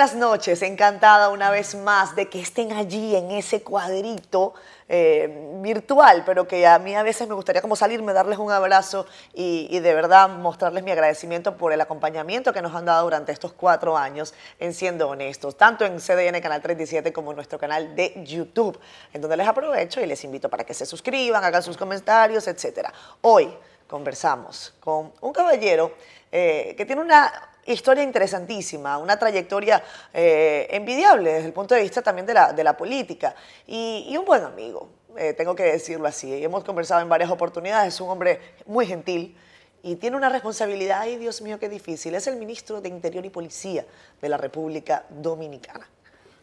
Buenas noches. Encantada una vez más de que estén allí en ese cuadrito eh, virtual, pero que a mí a veces me gustaría como salirme, darles un abrazo y, de verdad mostrarles mi agradecimiento por el acompañamiento que nos han dado durante estos cuatro años en Siendo Honestos, tanto en CDN Canal 37 como en nuestro canal de YouTube, en donde les aprovecho y les invito para que se suscriban, hagan sus comentarios, etcétera. Hoy conversamos con un caballero eh, que tiene una historia interesantísima, una trayectoria eh, envidiable desde el punto de vista también de la, de la política y, y, un buen amigo, eh, tengo que decirlo así. Hemos conversado en varias oportunidades, es un hombre muy gentil y tiene una responsabilidad, ay Dios mío, qué difícil, es el ministro de Interior y Policía de la República Dominicana.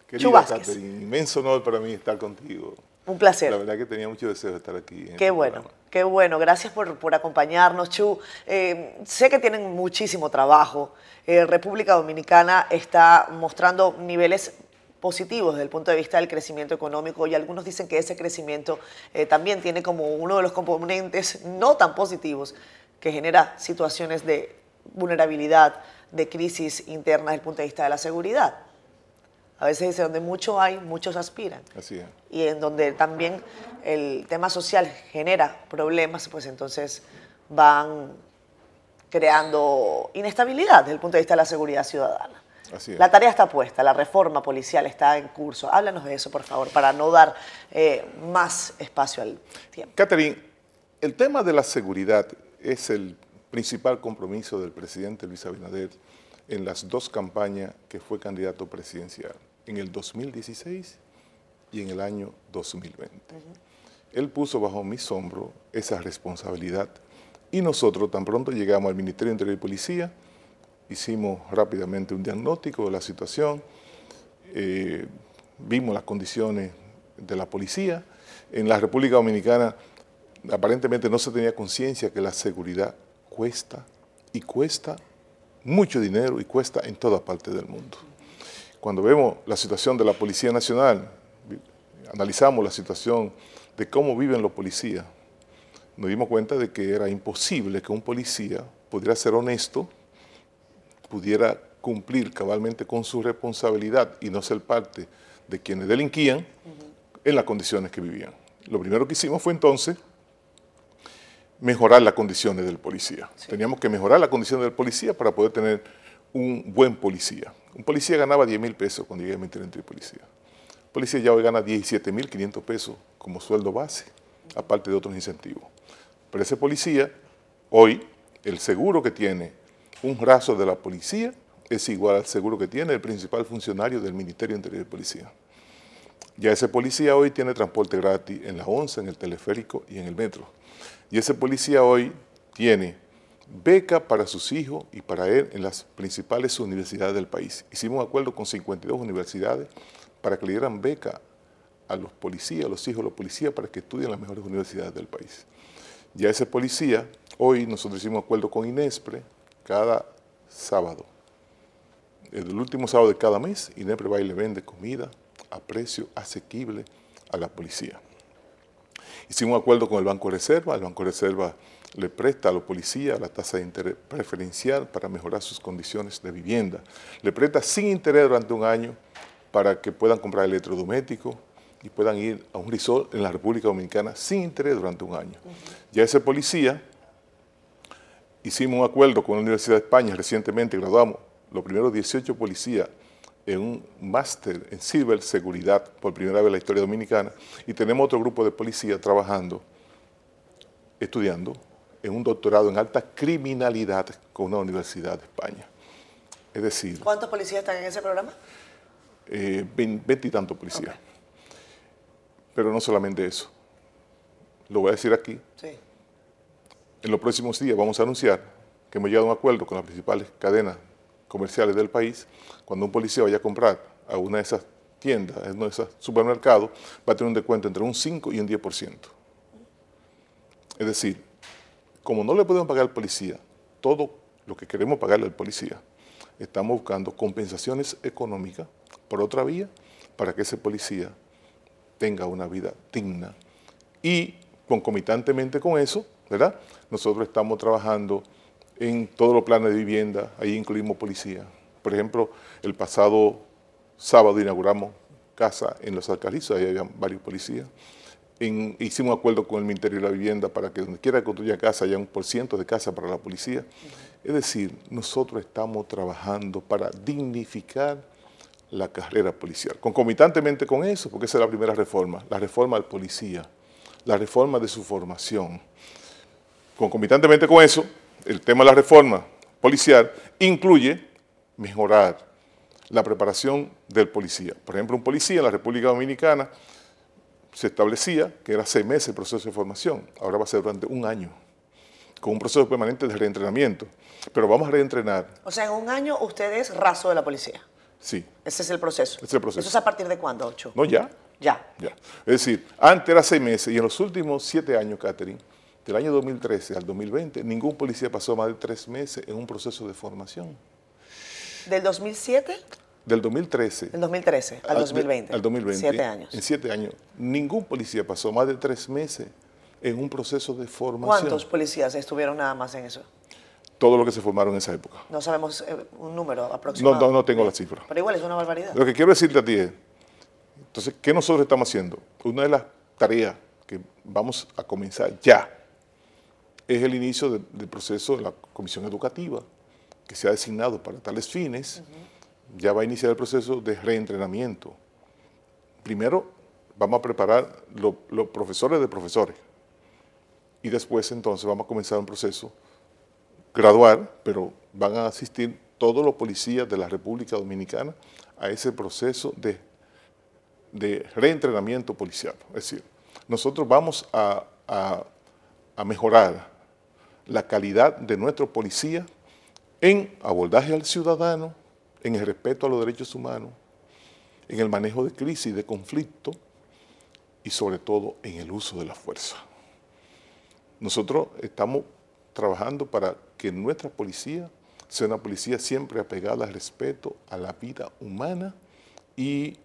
Querida Catherine, inmenso honor para mí estar contigo. Un placer. La verdad que tenía mucho deseo de estar aquí. Qué bueno, qué bueno. Gracias por, por acompañarnos, Chu. Eh, sé que tienen muchísimo trabajo. Eh, República Dominicana está mostrando niveles positivos desde el punto de vista del crecimiento económico y algunos dicen que ese crecimiento eh, también tiene como uno de los componentes no tan positivos que genera situaciones de vulnerabilidad, de crisis interna desde el punto de vista de la seguridad. A veces dice, donde mucho hay, muchos aspiran. Así es. Y en donde también el tema social genera problemas, pues entonces van creando inestabilidad desde el punto de vista de la seguridad ciudadana. Así es. La tarea está puesta, la reforma policial está en curso. Háblanos de eso, por favor, para no dar eh, más espacio al tiempo. Catherine, el tema de la seguridad es el principal compromiso del presidente Luis Abinader en las dos campañas que fue candidato presidencial, en el 2016 y en el año 2020. Uh -huh. Él puso bajo mi hombros esa responsabilidad y nosotros tan pronto llegamos al Ministerio de Interior y Policía, hicimos rápidamente un diagnóstico de la situación, eh, vimos las condiciones de la policía. En la República Dominicana aparentemente no se tenía conciencia que la seguridad cuesta y cuesta mucho dinero y cuesta en toda parte del mundo. Cuando vemos la situación de la Policía Nacional, analizamos la situación de cómo viven los policías, nos dimos cuenta de que era imposible que un policía pudiera ser honesto, pudiera cumplir cabalmente con su responsabilidad y no ser parte de quienes delinquían uh -huh. en las condiciones que vivían. Lo primero que hicimos fue entonces mejorar las condiciones del policía. Sí. Teníamos que mejorar las condiciones del policía para poder tener un buen policía. Un policía ganaba 10 mil pesos cuando llegué a Ministerio de Policía. El policía ya hoy gana 17 mil 500 pesos como sueldo base, aparte de otros incentivos. Pero ese policía, hoy, el seguro que tiene un raso de la policía es igual al seguro que tiene el principal funcionario del Ministerio de Interior y Policía. Ya ese policía hoy tiene transporte gratis en la 11, en el teleférico y en el metro. Y ese policía hoy tiene beca para sus hijos y para él en las principales universidades del país. Hicimos un acuerdo con 52 universidades para que le dieran beca a los policías, a los hijos de los policías, para que estudien en las mejores universidades del país. Ya ese policía, hoy nosotros hicimos un acuerdo con Inespre, cada sábado, el último sábado de cada mes, Inespre va y le vende comida a precio asequible a la policía. Hicimos un acuerdo con el Banco de Reserva, el Banco de Reserva le presta a los policías la tasa de interés preferencial para mejorar sus condiciones de vivienda. Le presta sin interés durante un año para que puedan comprar electrodomésticos y puedan ir a un resort en la República Dominicana sin interés durante un año. Uh -huh. Ya ese policía, hicimos un acuerdo con la Universidad de España, recientemente graduamos los primeros 18 policías en un máster en ciberseguridad por primera vez en la historia dominicana y tenemos otro grupo de policías trabajando, estudiando en un doctorado en alta criminalidad con una universidad de España. Es decir... ¿Cuántos policías están en ese programa? Eh, veinte y tantos policías. Okay. Pero no solamente eso. Lo voy a decir aquí. Sí. En los próximos días vamos a anunciar que hemos llegado a un acuerdo con las principales cadenas comerciales del país, cuando un policía vaya a comprar a una de esas tiendas, a uno de esos supermercados, va a tener un descuento entre un 5 y un 10%. Es decir, como no le podemos pagar al policía todo lo que queremos pagarle al policía, estamos buscando compensaciones económicas por otra vía para que ese policía tenga una vida digna. Y concomitantemente con eso, ¿verdad? Nosotros estamos trabajando en todos los planes de vivienda, ahí incluimos policía, Por ejemplo, el pasado sábado inauguramos casa en Los Alcalizos, ahí había varios policías. Hicimos un acuerdo con el Ministerio de la Vivienda para que donde quiera construya casa haya un por ciento de casa para la policía. Es decir, nosotros estamos trabajando para dignificar la carrera policial. Concomitantemente con eso, porque esa es la primera reforma, la reforma del policía, la reforma de su formación. Concomitantemente con eso, el tema de la reforma policial incluye mejorar la preparación del policía. Por ejemplo, un policía en la República Dominicana se establecía que era seis meses el proceso de formación, ahora va a ser durante un año, con un proceso permanente de reentrenamiento. Pero vamos a reentrenar. O sea, en un año usted es raso de la policía. Sí. Ese es el proceso. Ese es el proceso. ¿Eso es a partir de cuándo, Ocho? No, ya. Ya. Ya. Es decir, antes era seis meses y en los últimos siete años, Catherine, del año 2013 al 2020, ningún policía pasó más de tres meses en un proceso de formación. ¿Del 2007? Del 2013. Del 2013 al, 2020. Al 2020. Siete años. En siete años. Ningún policía pasó más de tres meses en un proceso de formación. ¿Cuántos policías estuvieron nada más en eso? Todo lo que se formaron en esa época. No sabemos eh, un número aproximado. No, no, no tengo la cifra. Pero igual es una barbaridad. Lo que quiero decirte a ti es, entonces, ¿qué nosotros estamos haciendo? Una de las tareas que vamos a comenzar ya es el inicio del proceso de la comisión educativa, que se ha designado para tales fines. Ya va a iniciar el proceso de reentrenamiento. Primero, vamos a preparar los profesores de profesores. Y después, entonces, vamos a comenzar un proceso gradual, pero van a asistir todos los policías de la República Dominicana a ese proceso de, de reentrenamiento policial. Es decir, nosotros vamos a, a mejorar la calidad de nuestro policía en abordaje al ciudadano, en el respeto a los derechos humanos, en el manejo de crisis, de conflicto y sobre todo en el uso de la fuerza. Nosotros estamos trabajando para que nuestra policía sea una policía siempre apegada al respeto a la vida humana y,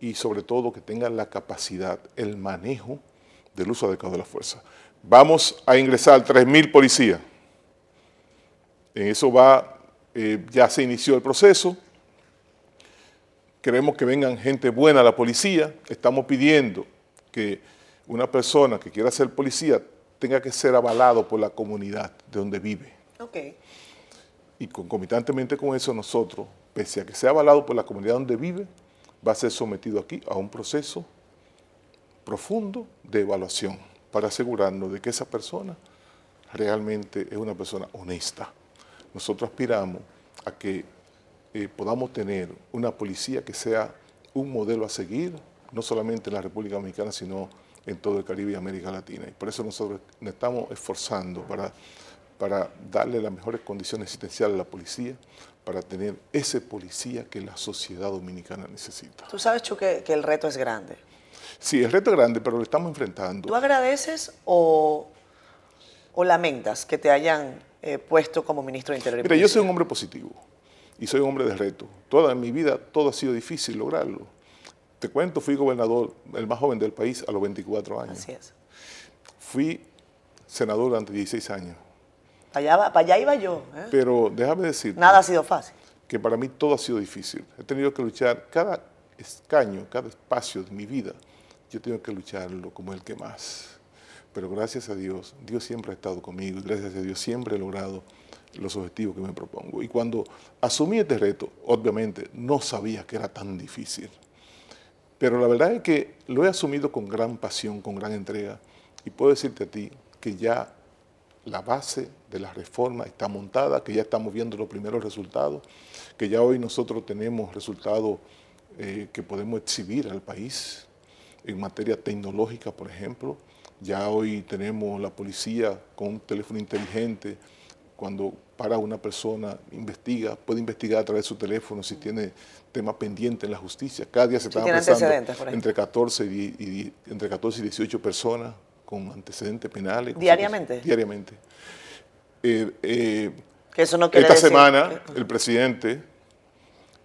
y sobre todo que tenga la capacidad, el manejo del uso adecuado de la fuerza. Vamos a ingresar 3.000 policías. En eso va, eh, ya se inició el proceso. Queremos que vengan gente buena a la policía. Estamos pidiendo que una persona que quiera ser policía tenga que ser avalado por la comunidad de donde vive. Okay. Y concomitantemente con eso nosotros, pese a que sea avalado por la comunidad donde vive, va a ser sometido aquí a un proceso profundo de evaluación para asegurarnos de que esa persona realmente es una persona honesta. Nosotros aspiramos a que eh, podamos tener una policía que sea un modelo a seguir, no solamente en la República Dominicana, sino en todo el Caribe y América Latina. Y por eso nosotros nos estamos esforzando para, para darle las mejores condiciones existenciales a la policía, para tener ese policía que la sociedad dominicana necesita. Tú sabes, Chu, que el reto es grande. Sí, el reto es grande, pero lo estamos enfrentando. ¿Tú agradeces o, o lamentas que te hayan eh, puesto como ministro de Interior? Mira, yo soy un hombre positivo y soy un hombre de reto. Toda mi vida, todo ha sido difícil lograrlo. Te cuento, fui gobernador, el más joven del país, a los 24 años. Así es. Fui senador durante 16 años. Para allá, iba yo. ¿eh? Pero déjame decir. Nada ha sido fácil. Que para mí todo ha sido difícil. He tenido que luchar cada escaño, cada espacio de mi vida yo tengo que lucharlo como el que más. Pero gracias a Dios, Dios siempre ha estado conmigo y gracias a Dios siempre he logrado los objetivos que me propongo. Y cuando asumí este reto, obviamente no sabía que era tan difícil. Pero la verdad es que lo he asumido con gran pasión, con gran entrega. Y puedo decirte a ti que ya la base de la reforma está montada, que ya estamos viendo los primeros resultados, que ya hoy nosotros tenemos resultados eh, que podemos exhibir al país en materia tecnológica, por ejemplo. Ya hoy tenemos la policía con un teléfono inteligente. Cuando para una persona, investiga, puede investigar a través de su teléfono si tiene tema pendiente en la justicia. Cada día se están apresando entre 14 y, entre 14 y 18 personas con antecedentes penales. ¿Diariamente? Diariamente. Eh, eh, eso no esta semana el presidente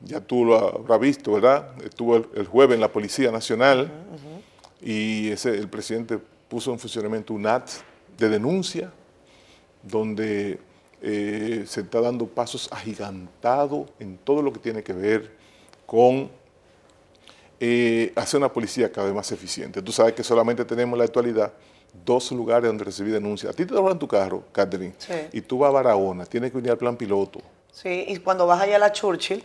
ya tú lo habrás visto, ¿verdad? Estuvo el, jueves en la Policía Nacional y ese, el presidente puso en funcionamiento un AT de denuncia donde eh, se está dando pasos agigantados en todo lo que tiene que ver con eh, hacer una policía cada vez más eficiente. Tú sabes que solamente tenemos en la actualidad dos lugares donde recibir denuncias. A ti te roban tu carro, Catherine, y tú vas a Barahona, tienes que unir al plan piloto. Sí, y cuando vas allá a la Churchill,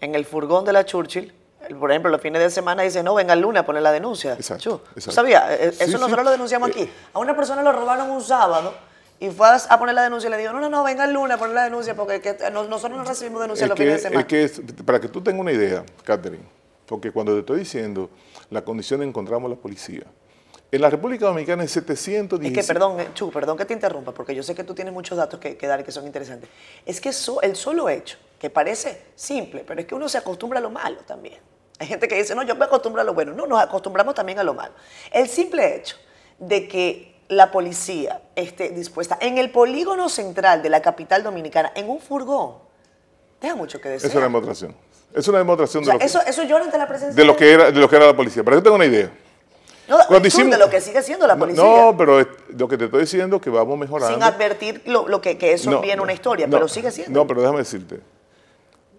en el furgón de la Churchill, por ejemplo, los fines de semana dice, no, venga el lunes a poner la denuncia. Exacto. ¿Sabía? E, eso nosotros lo denunciamos aquí. Eh, a una persona lo robaron un sábado y fue a poner la denuncia y le digo, no, no, no, venga el lunes a poner la denuncia porque nosotros no recibimos denuncias los fines de semana. Es que para que tú tengas una idea, Catherine, porque cuando te estoy diciendo la condición encontramos la policía, en la República Dominicana hay 710... Es que, perdón, eh, Chu, perdón que te interrumpa, porque yo sé que tú tienes muchos datos que, dar y que son interesantes. Es que el solo hecho, que parece simple, pero es que uno se acostumbra a lo malo también. Hay gente que dice, no, yo me acostumbro a lo bueno. No, nos acostumbramos también a lo malo. El simple hecho de que la policía esté dispuesta en el polígono central de la capital dominicana, en un furgón, deja mucho que decir. Es una demostración. Es una demostración de, lo que, eso, eso llora ante la presencia de lo que era de lo que era la policía. Para que tenga una idea. No, de lo que sigue siendo la policía. No, pero lo que te estoy diciendo es que vamos mejorando. Sin advertir lo, que, eso viene una historia, pero sigue siendo. No, pero déjame decirte,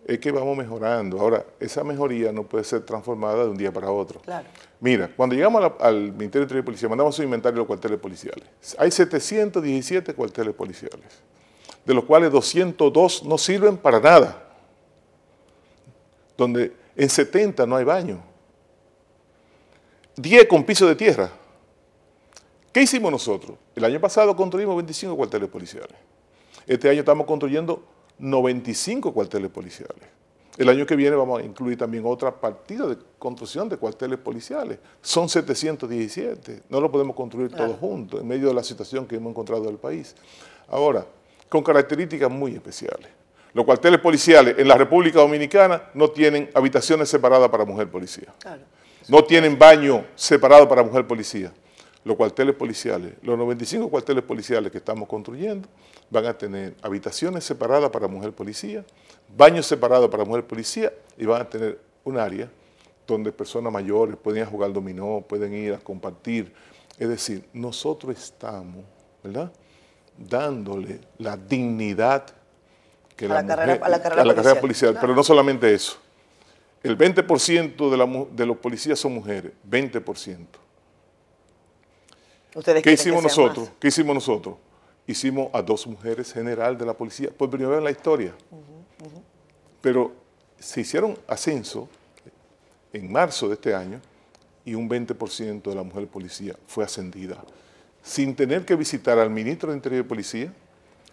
es que vamos mejorando. Ahora, esa mejoría no puede ser transformada de un día para otro. Claro. Mira, cuando llegamos al Ministerio de Interior y Policía, mandamos un inventario de los cuarteles policiales. Hay 717 cuarteles policiales, de los cuales 202 no sirven para nada, donde en 70 no hay baño. 10 con piso de tierra. ¿Qué hicimos nosotros? El año pasado construimos 25 cuarteles policiales. Este año estamos construyendo 95 cuarteles policiales. El año que viene vamos a incluir también otra partida de construcción de cuarteles policiales. Son 717. No lo podemos construir todos juntos en medio de la situación que hemos encontrado en el país. Ahora, con características muy especiales. Los cuarteles policiales en la República Dominicana no tienen habitaciones separadas para mujer policía. Claro. No tienen baño separado para mujer policía. Los cuarteles policiales, los 95 cuarteles policiales que estamos construyendo, van a tener habitaciones separadas para mujer policía, baños separados para mujer policía y van a tener un área donde personas mayores pueden ir a jugar dominó, pueden ir a compartir. Es decir, nosotros estamos, ¿verdad?, dándole la dignidad que a la, carrera, a la carrera policial. Pero no solamente eso el 20% de, la, de los policías son mujeres, 20%. ¿Ustedes ¿Qué hicimos nosotros? ¿Qué hicimos nosotros? Hicimos a dos mujeres general de la policía, por primera vez en la historia. Pero se hicieron ascenso en marzo de este año y un 20% de la mujer policía fue ascendida, sin tener que visitar al ministro de Interior y Policía,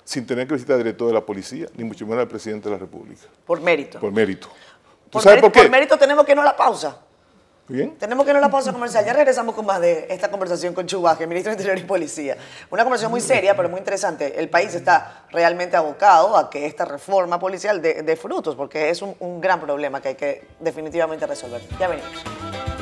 sin tener que visitar al director de la policía, ni mucho menos al presidente de la República. Por mérito. Por mérito. ¿Tú por sabes por qué? Por mérito tenemos que no la pausa. Tenemos que no la pausa comercial. Ya regresamos con más de esta conversación con Chubaje, ministro de Interior y Policía. Una conversación muy seria, pero muy interesante. El país está realmente abocado a que esta reforma policial dé, frutos, porque es un gran problema que hay que definitivamente resolver. Ya venimos.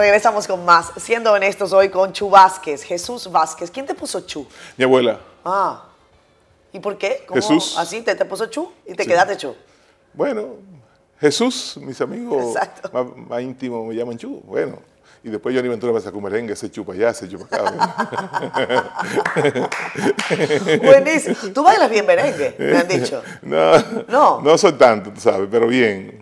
Regresamos con más. Siendo honestos hoy con Chu Vázquez, Jesús Vázquez. ¿Quién te puso Chu? Mi abuela. Ah. ¿Y por qué? Jesús. ¿Así te, te puso Chu y te quedaste Chu? Bueno, Jesús, mis amigos más, íntimos me llaman Chu. Bueno, y después Johnny Ventura me sacó un merengue, se chupa allá, se chupa acá. Buenísimo. ¿Tú bailas bien merengue? Me han dicho. No, no, no soy tanto, tú sabes, pero bien.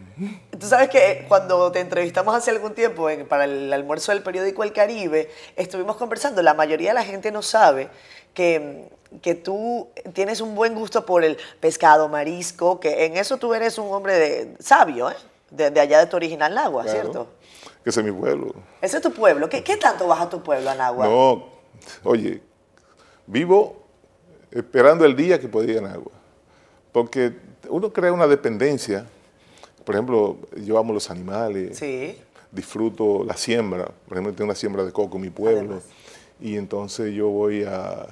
Tú sabes que cuando te entrevistamos hace algún tiempo para el almuerzo del periódico El Caribe, estuvimos conversando, la mayoría de la gente no sabe que, que tú tienes un buen gusto por el pescado, marisco, que en eso tú eres un hombre de, sabio, ¿eh? de, allá de tu original Nagua, ¿cierto? Que ese es mi pueblo. Ese es tu pueblo. ¿Qué, qué tanto vas a tu pueblo, Nagua? No, oye, vivo esperando el día que podía ir a Nagua, porque uno crea una dependencia por ejemplo, yo amo los animales, disfruto la siembra, por ejemplo, tengo una siembra de coco en mi pueblo, y entonces yo voy a,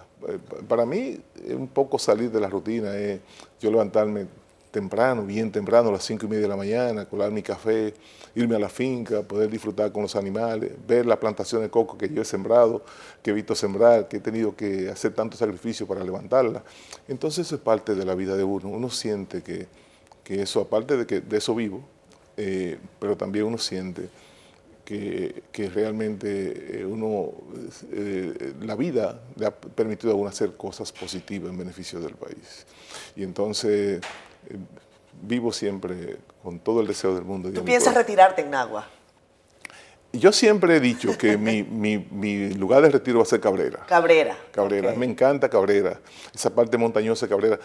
para mí es un poco salir de la rutina, es yo levantarme temprano, bien temprano, a las cinco y media de la mañana, colar mi café, irme a la finca, poder disfrutar con los animales, ver la plantación de coco que yo he sembrado, que he visto sembrar, que he tenido que hacer tanto sacrificio para levantarla. Entonces eso es parte de la vida de uno. Uno siente que, que eso, aparte de que de eso vivo, eh, pero también uno siente que, realmente eh, uno, eh, la vida le ha permitido a uno hacer cosas positivas en beneficio del país. Y entonces vivo siempre con todo el deseo del mundo. ¿Tú piensas retirarte en Nagua? Yo siempre he dicho que mi, lugar de retiro va a ser Cabrera. Cabrera. Cabrera. Me encanta Cabrera. Esa parte montañosa de Cabrera.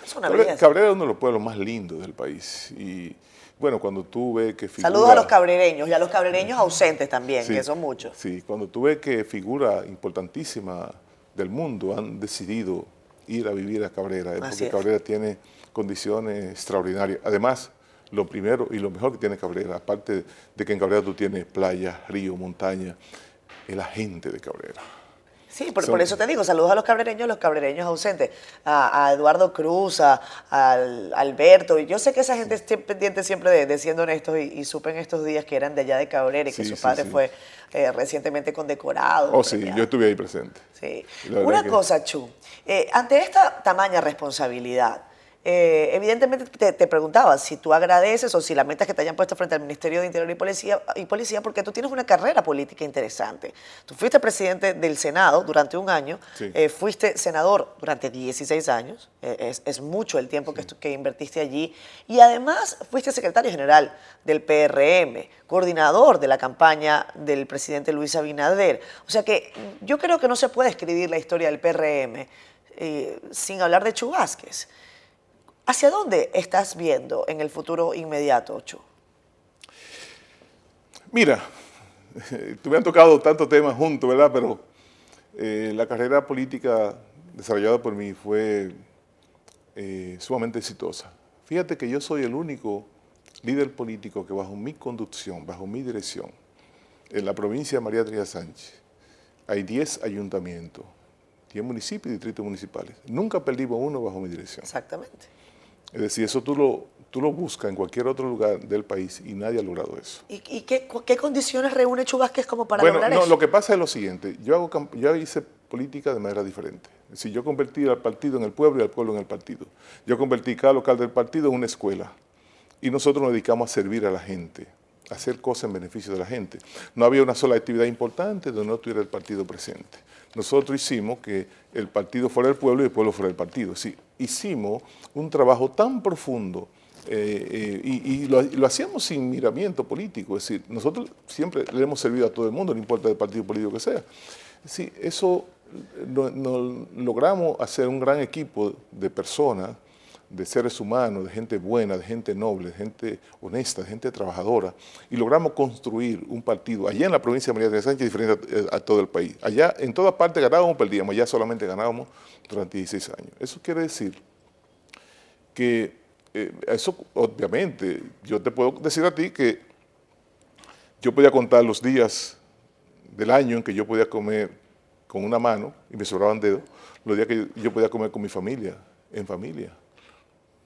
Cabrera, es uno de los pueblos más lindos del país. Y bueno, cuando tú ves que figura... Saludos a los cabrereños y a los cabrereños ausentes también, que son muchos. Sí, cuando tú ves que figura importantísima del mundo han decidido ir a vivir a Cabrera, porque Cabrera tiene condiciones extraordinarias. Además, lo primero y lo mejor que tiene Cabrera, aparte de que en Cabrera tú tienes playa, río, montaña, es la gente de Cabrera. Sí, por, eso te digo, saludos a los cabrereños, los cabrereños ausentes, a, Eduardo Cruz, a, Alberto. Y yo sé que esa gente está pendiente siempre de, siendo honestos y, supe en estos días que eran de allá de Cabrera y que su padre fue eh, recientemente condecorado. Oh, sí, yo estuve ahí presente. Sí. Una cosa, Chu, eh, ante esta tamaña responsabilidad, eh, evidentemente te, preguntaba si tú agradeces o si lamentas que te hayan puesto frente al Ministerio de Interior y Policía, y Policía porque tú tienes una carrera política interesante. Tú fuiste presidente del Senado durante un año, eh, fuiste senador durante 16 años, eh, es, mucho el tiempo que, que invertiste allí, y además fuiste secretario general del PRM, coordinador de la campaña del presidente Luis Abinader. O sea que yo creo que no se puede escribir la historia del PRM sin hablar de Chubásquez. ¿Hacia dónde estás viendo en el futuro inmediato, Ocho? Mira, tú me han tocado tantos temas juntos, ¿verdad? Pero eh, la carrera política desarrollada por mí fue eh, sumamente exitosa. Fíjate que yo soy el único líder político que bajo mi conducción, bajo mi dirección, en la provincia de María Trinidad Sánchez, hay 10 ayuntamientos, 10 municipios y distritos municipales. Nunca perdimos uno bajo mi dirección. Exactamente. Es decir, eso tú lo, tú lo buscas en cualquier otro lugar del país y nadie ha logrado eso. ¿Y, qué, condiciones reúne Chubasquez como para lograr no, Lo que pasa es lo siguiente, yo, hago, yo hice política de manera diferente. Si yo convertí al partido en el pueblo y al pueblo en el partido. Yo convertí cada local del partido en una escuela. Y nosotros nos dedicamos a servir a la gente, hacer cosas en beneficio de la gente. No había una sola actividad importante donde no estuviera el partido presente. Nosotros hicimos que el partido fuera el pueblo y el pueblo fuera el partido. Sí, hicimos un trabajo tan profundo eh, eh, y, lo, hacíamos sin miramiento político, es decir, nosotros siempre le hemos servido a todo el mundo, no importa el partido político que sea. Sí, eso no, logramos hacer un gran equipo de personas de seres humanos, de gente buena, de gente noble, de gente honesta, de gente trabajadora, y logramos construir un partido allá en la provincia de María de Sánchez diferente a, todo el país. Allá en todas partes ganábamos, perdíamos, allá solamente ganábamos durante 16 años. Eso quiere decir que eh, eso obviamente, yo te puedo decir a ti que yo podía contar los días del año en que yo podía comer con una mano y me sobraban dedos, los días que yo podía comer con mi familia, en familia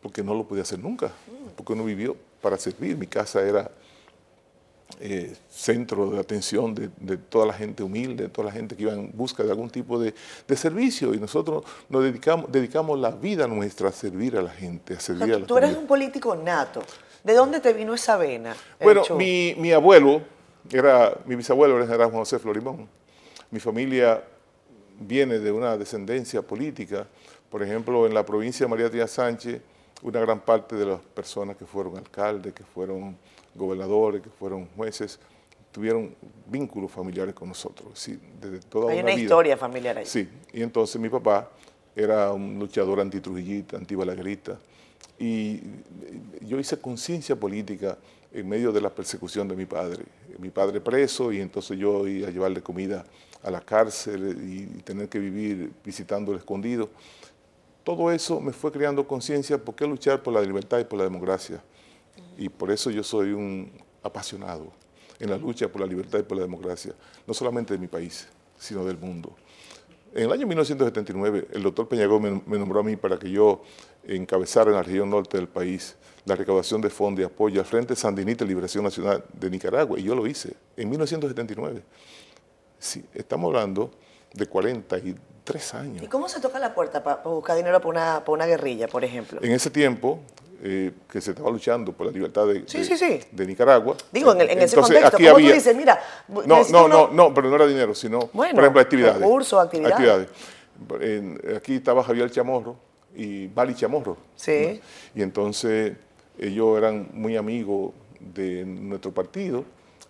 porque no lo podía hacer nunca, porque uno vivió para servir. Mi casa era eh, centro de atención de, toda la gente humilde, de toda la gente que iba en busca de algún tipo de, servicio y nosotros nos dedicamos, dedicamos la vida nuestra a servir a la gente, a servir a la Tú eres un político nato. ¿De dónde te vino esa vena? Bueno, mi, abuelo, era, mi bisabuelo era José Florimón. Mi familia viene de una descendencia política. Por ejemplo, en la provincia de María Tía Sánchez, una gran parte de las personas que fueron alcaldes, que fueron gobernadores, que fueron jueces, tuvieron vínculos familiares con nosotros. Sí, desde toda Hay una, historia familiar ahí. Sí, y entonces mi papá era un luchador antitrujillita, antibalaguerita, y yo hice conciencia política en medio de la persecución de mi padre. Mi padre preso y entonces yo iba a llevarle comida a la cárcel y tener que vivir visitando el escondido. Todo eso me fue creando conciencia por qué luchar por la libertad y por la democracia. Y por eso yo soy un apasionado en la lucha por la libertad y por la democracia, no solamente de mi país, sino del mundo. En el año 1979, el doctor Peñagó me, nombró a mí para que yo encabezara en la región norte del país la recaudación de fondos y apoyo al Frente Sandinista de Liberación Nacional de Nicaragua, y yo lo hice en 1979. Sí, estamos hablando de 40 y tres años. ¿Y cómo se toca la puerta para buscar dinero para una, una guerrilla, por ejemplo? En ese tiempo, eh, que se estaba luchando por la libertad de, Sí, de- sí, sí. de Nicaragua. Digo, en, el- en ese contexto, aquí ¿cómo tú había- dices? Mira, No, no, no, no, pero no era dinero, sino, Bueno, por ejemplo, actividades. recursos, actividades. En- aquí estaba Javier Chamorro y Bali Chamorro. Sí. ¿no? Y entonces ellos eran muy amigos de nuestro partido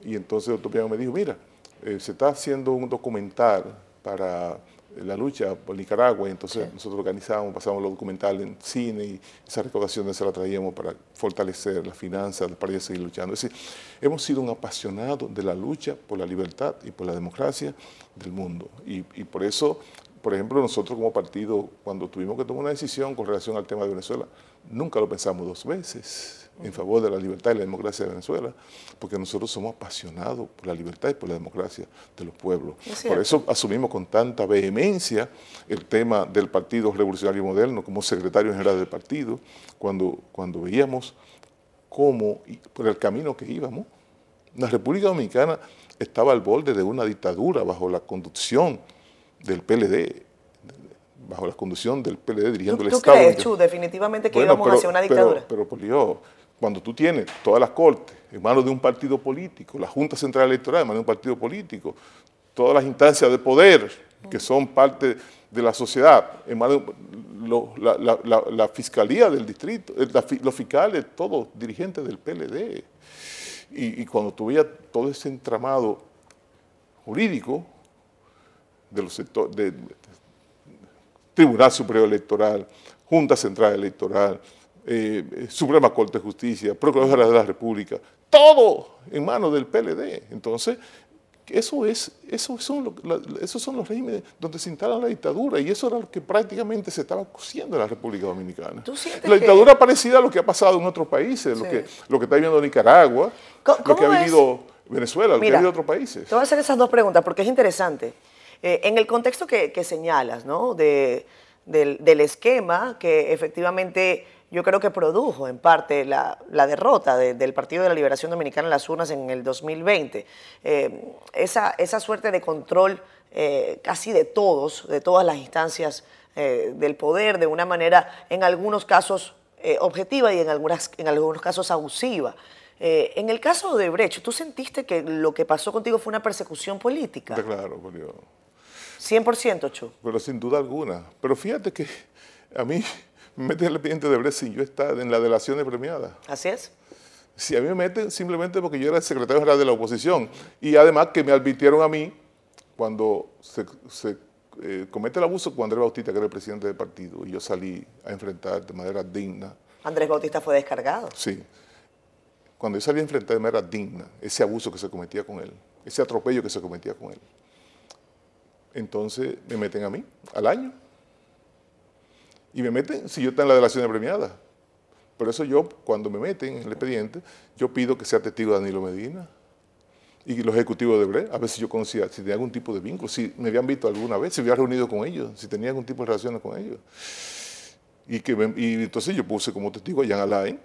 y entonces el doctor Piano me dijo, mira, eh, se está haciendo un documental para la lucha por Nicaragua entonces nosotros organizábamos, pasábamos los documentales en cine y esa recaudación se la traíamos para fortalecer las finanzas para seguir luchando. Es decir, hemos sido un apasionado de la lucha por la libertad y por la democracia del mundo. Y, y por eso por ejemplo, nosotros como partido, cuando tuvimos que tomar una decisión con relación al tema de Venezuela, nunca lo pensamos dos veces en favor de la libertad y la democracia de Venezuela, porque nosotros somos apasionados por la libertad y por la democracia de los pueblos. Es Por eso asumimos con tanta vehemencia el tema del Partido Revolucionario Moderno como secretario general del partido, cuando, cuando veíamos cómo, por el camino que íbamos, la República Dominicana estaba al borde de una dictadura bajo la conducción del PLD, bajo la conducción del PLD dirigiendo ¿Tú, el tú Estado. crees, dominicano. Chu, definitivamente que Bueno, íbamos pero- hacia una pero- dictadura? Pero, por Dios, cuando tú tienes todas las cortes en manos de un partido político, la Junta Central Electoral en manos de un partido político, todas las instancias de poder que son parte de la sociedad, en manos de la, fiscalía del distrito, eh, los fiscales, todos dirigentes del PLD. Y, y cuando tú veías todo ese entramado jurídico de los sectores, de, Tribunal Superior Electoral, Junta Central Electoral, eh, eh, Suprema Corte de Justicia, Procuradora de la República, todo en manos del PLD. Entonces, eso es, eso son, lo- la- esos son los regímenes donde se instala la dictadura y eso era lo que prácticamente se estaba cociendo en la República Dominicana. ¿Tú sientes La que- dictadura parecida a lo que ha pasado en otros países, lo, que, lo que está viviendo Nicaragua, lo ¿cómo que ha es? vivido Venezuela, lo que ha vivido otros países. Te voy a hacer esas dos preguntas porque es interesante. Eh, en el contexto que, que señalas, ¿no? De- del, del esquema que efectivamente yo creo que produjo en parte la, la derrota de- del Partido de la Liberación Dominicana en las urnas en el 2020. Eh, esa, esa suerte de control eh, casi de todos, de todas las instancias eh, del poder, de una manera, en algunos casos objetiva y en, algunas, en algunos casos abusiva. Eh, en el caso de Brecht, ¿tú sentiste que lo que pasó contigo fue una persecución política? Claro, Dios. 100%, Chu. pero sin duda alguna. Pero fíjate que a mí me meten el expediente de Brecht sin yo estar en las delaciones premiadas. ¿Así es? Si a mí me meten simplemente porque yo era el secretario general de la oposición y además que me advirtieron a mí cuando se, se, eh, comete el abuso con Andrés Bautista, que era el presidente del partido, y yo salí a enfrentar de manera digna, Andrés Bautista fue descargado. sí, cuando yo salí a enfrentar de manera digna ese abuso que se cometía con él, ese atropello que se cometía con él, entonces me meten a mí al año. Y me meten si yo estoy en la delación premiada. Por eso yo, cuando me meten en el expediente, yo pido que sea testigo Danilo Medina y los ejecutivos de Bre, a ver si yo conocía, si tenía algún tipo de vínculo, si me habían visto alguna vez, si me había reunido con ellos, si tenía algún tipo de relaciones con ellos. Y, que y entonces yo puse como testigo a Jan Alain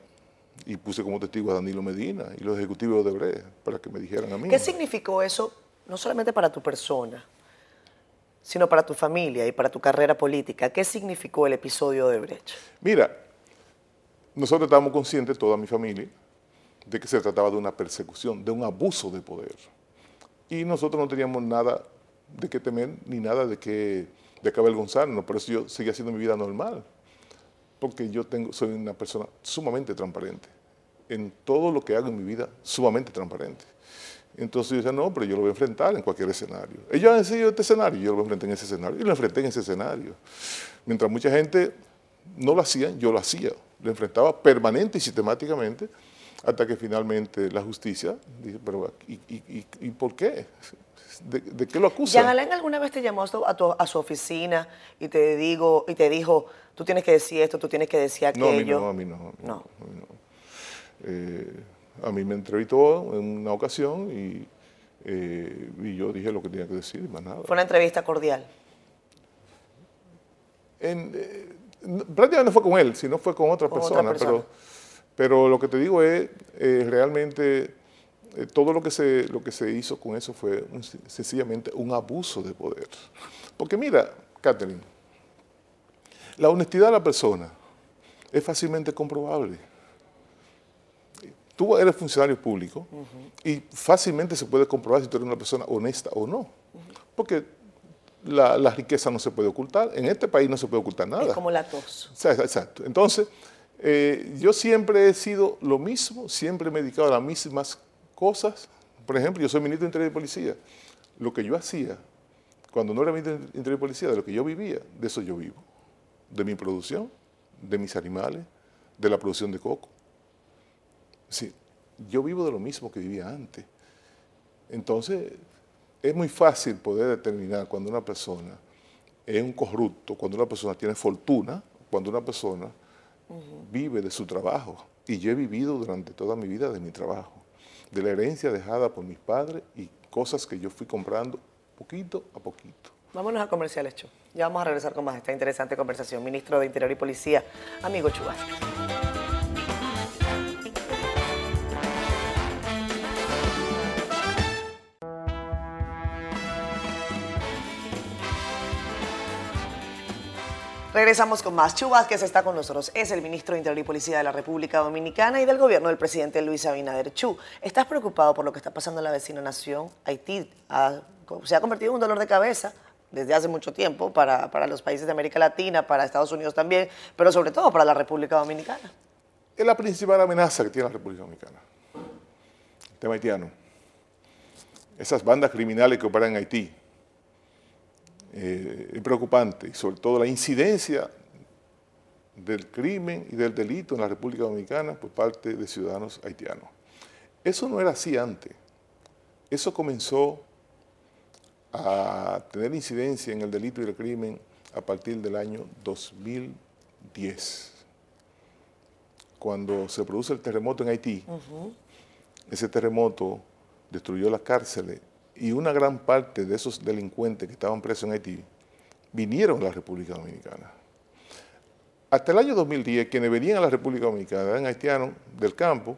y puse como testigo a Danilo Medina y los ejecutivos de Bre para que me dijeran a mí. ¿Qué significó eso, no solamente para tu persona, sino para tu familia y para tu carrera política? ¿Qué significó el episodio de Brecht? Mira, nosotros estábamos conscientes, toda mi familia, de que se trataba de una persecución, de un abuso de poder. Y nosotros no teníamos nada de qué temer ni nada de qué, de avergonzarnos. Por eso yo seguía haciendo mi vida normal. Porque yo tengo, soy una persona sumamente transparente. En todo lo que hago en mi vida, sumamente transparente. Entonces yo decía, no, pero yo lo voy a enfrentar en cualquier escenario. Ellos han seguido este escenario, yo lo enfrentar en ese escenario. Y lo enfrenté en ese escenario. Mientras mucha gente no lo hacía, yo lo hacía. Lo enfrentaba permanente y sistemáticamente hasta que finalmente la justicia dice, pero ¿y, y, y- y por qué? ¿De, de qué lo acusan? ¿Jean Alain alguna vez te llamó a tu- a su oficina y te, digo, y te dijo, tú tienes que decir esto, tú tienes que decir No, a mí aquello? no, a mí no. A mí, No. no, a mí no. Eh, a mí me entrevistó en una ocasión y, eh, y yo dije lo que tenía que decir, más nada. Fue una entrevista cordial. En, eh, prácticamente no fue con él, sino fue con otra Con otra persona. Pero, pero lo que te digo es, eh, realmente todo lo que, se, lo que se hizo con eso fue un- sencillamente un abuso de poder. Porque mira, Catherine, la honestidad de la persona es fácilmente comprobable. Tú eres funcionario público y fácilmente se puede comprobar si tú eres una persona honesta o no. Porque la, riqueza no se puede ocultar. En este país no se puede ocultar nada. Es como la tos. Exacto. Entonces, eh, yo siempre he sido lo mismo, siempre me he dedicado a las mismas cosas. Por ejemplo, yo soy ministro de Interior y Policía. Lo que yo hacía cuando no era ministro de Interior y Policía, de lo que yo vivía, de eso yo vivo. De mi producción, de mis animales, de la producción de coco. Sí, yo vivo de lo mismo que vivía antes. Entonces, es muy fácil poder determinar cuando una persona es un corrupto, cuando una persona tiene fortuna, cuando una persona vive de su trabajo. Y yo he vivido durante toda mi vida de mi trabajo, de la herencia dejada por mis padres y cosas que yo fui comprando poquito a poquito. Vámonos a comercial hecho. Ya vamos a regresar con más de esta interesante conversación. Ministro de Interior y Policía, amigo Chubas. Regresamos con más. Chu que está con nosotros. Es el ministro de Interior y Policía de la República Dominicana y del gobierno del presidente Luis Abinader. Chu, ¿estás preocupado por lo que está pasando en la vecina nación? Haití se ha convertido en un dolor de cabeza desde hace mucho tiempo para, para, los países de América Latina, para Estados Unidos también, pero sobre todo para la República Dominicana. Es la principal amenaza que tiene la República Dominicana. El tema haitiano. Esas bandas criminales que operan en Haití, eh, es preocupante y sobre todo la incidencia del crimen y del delito en la República Dominicana por parte de ciudadanos haitianos. Eso no era así antes. Eso comenzó a tener incidencia en el delito y el crimen a partir del año 2010, cuando se produce el terremoto en Haití. Ese terremoto destruyó las cárceles y una gran parte de esos delincuentes que estaban presos en Haití vinieron a la República Dominicana. Hasta el año 2010, quienes venían a la República Dominicana eran haitianos del campo,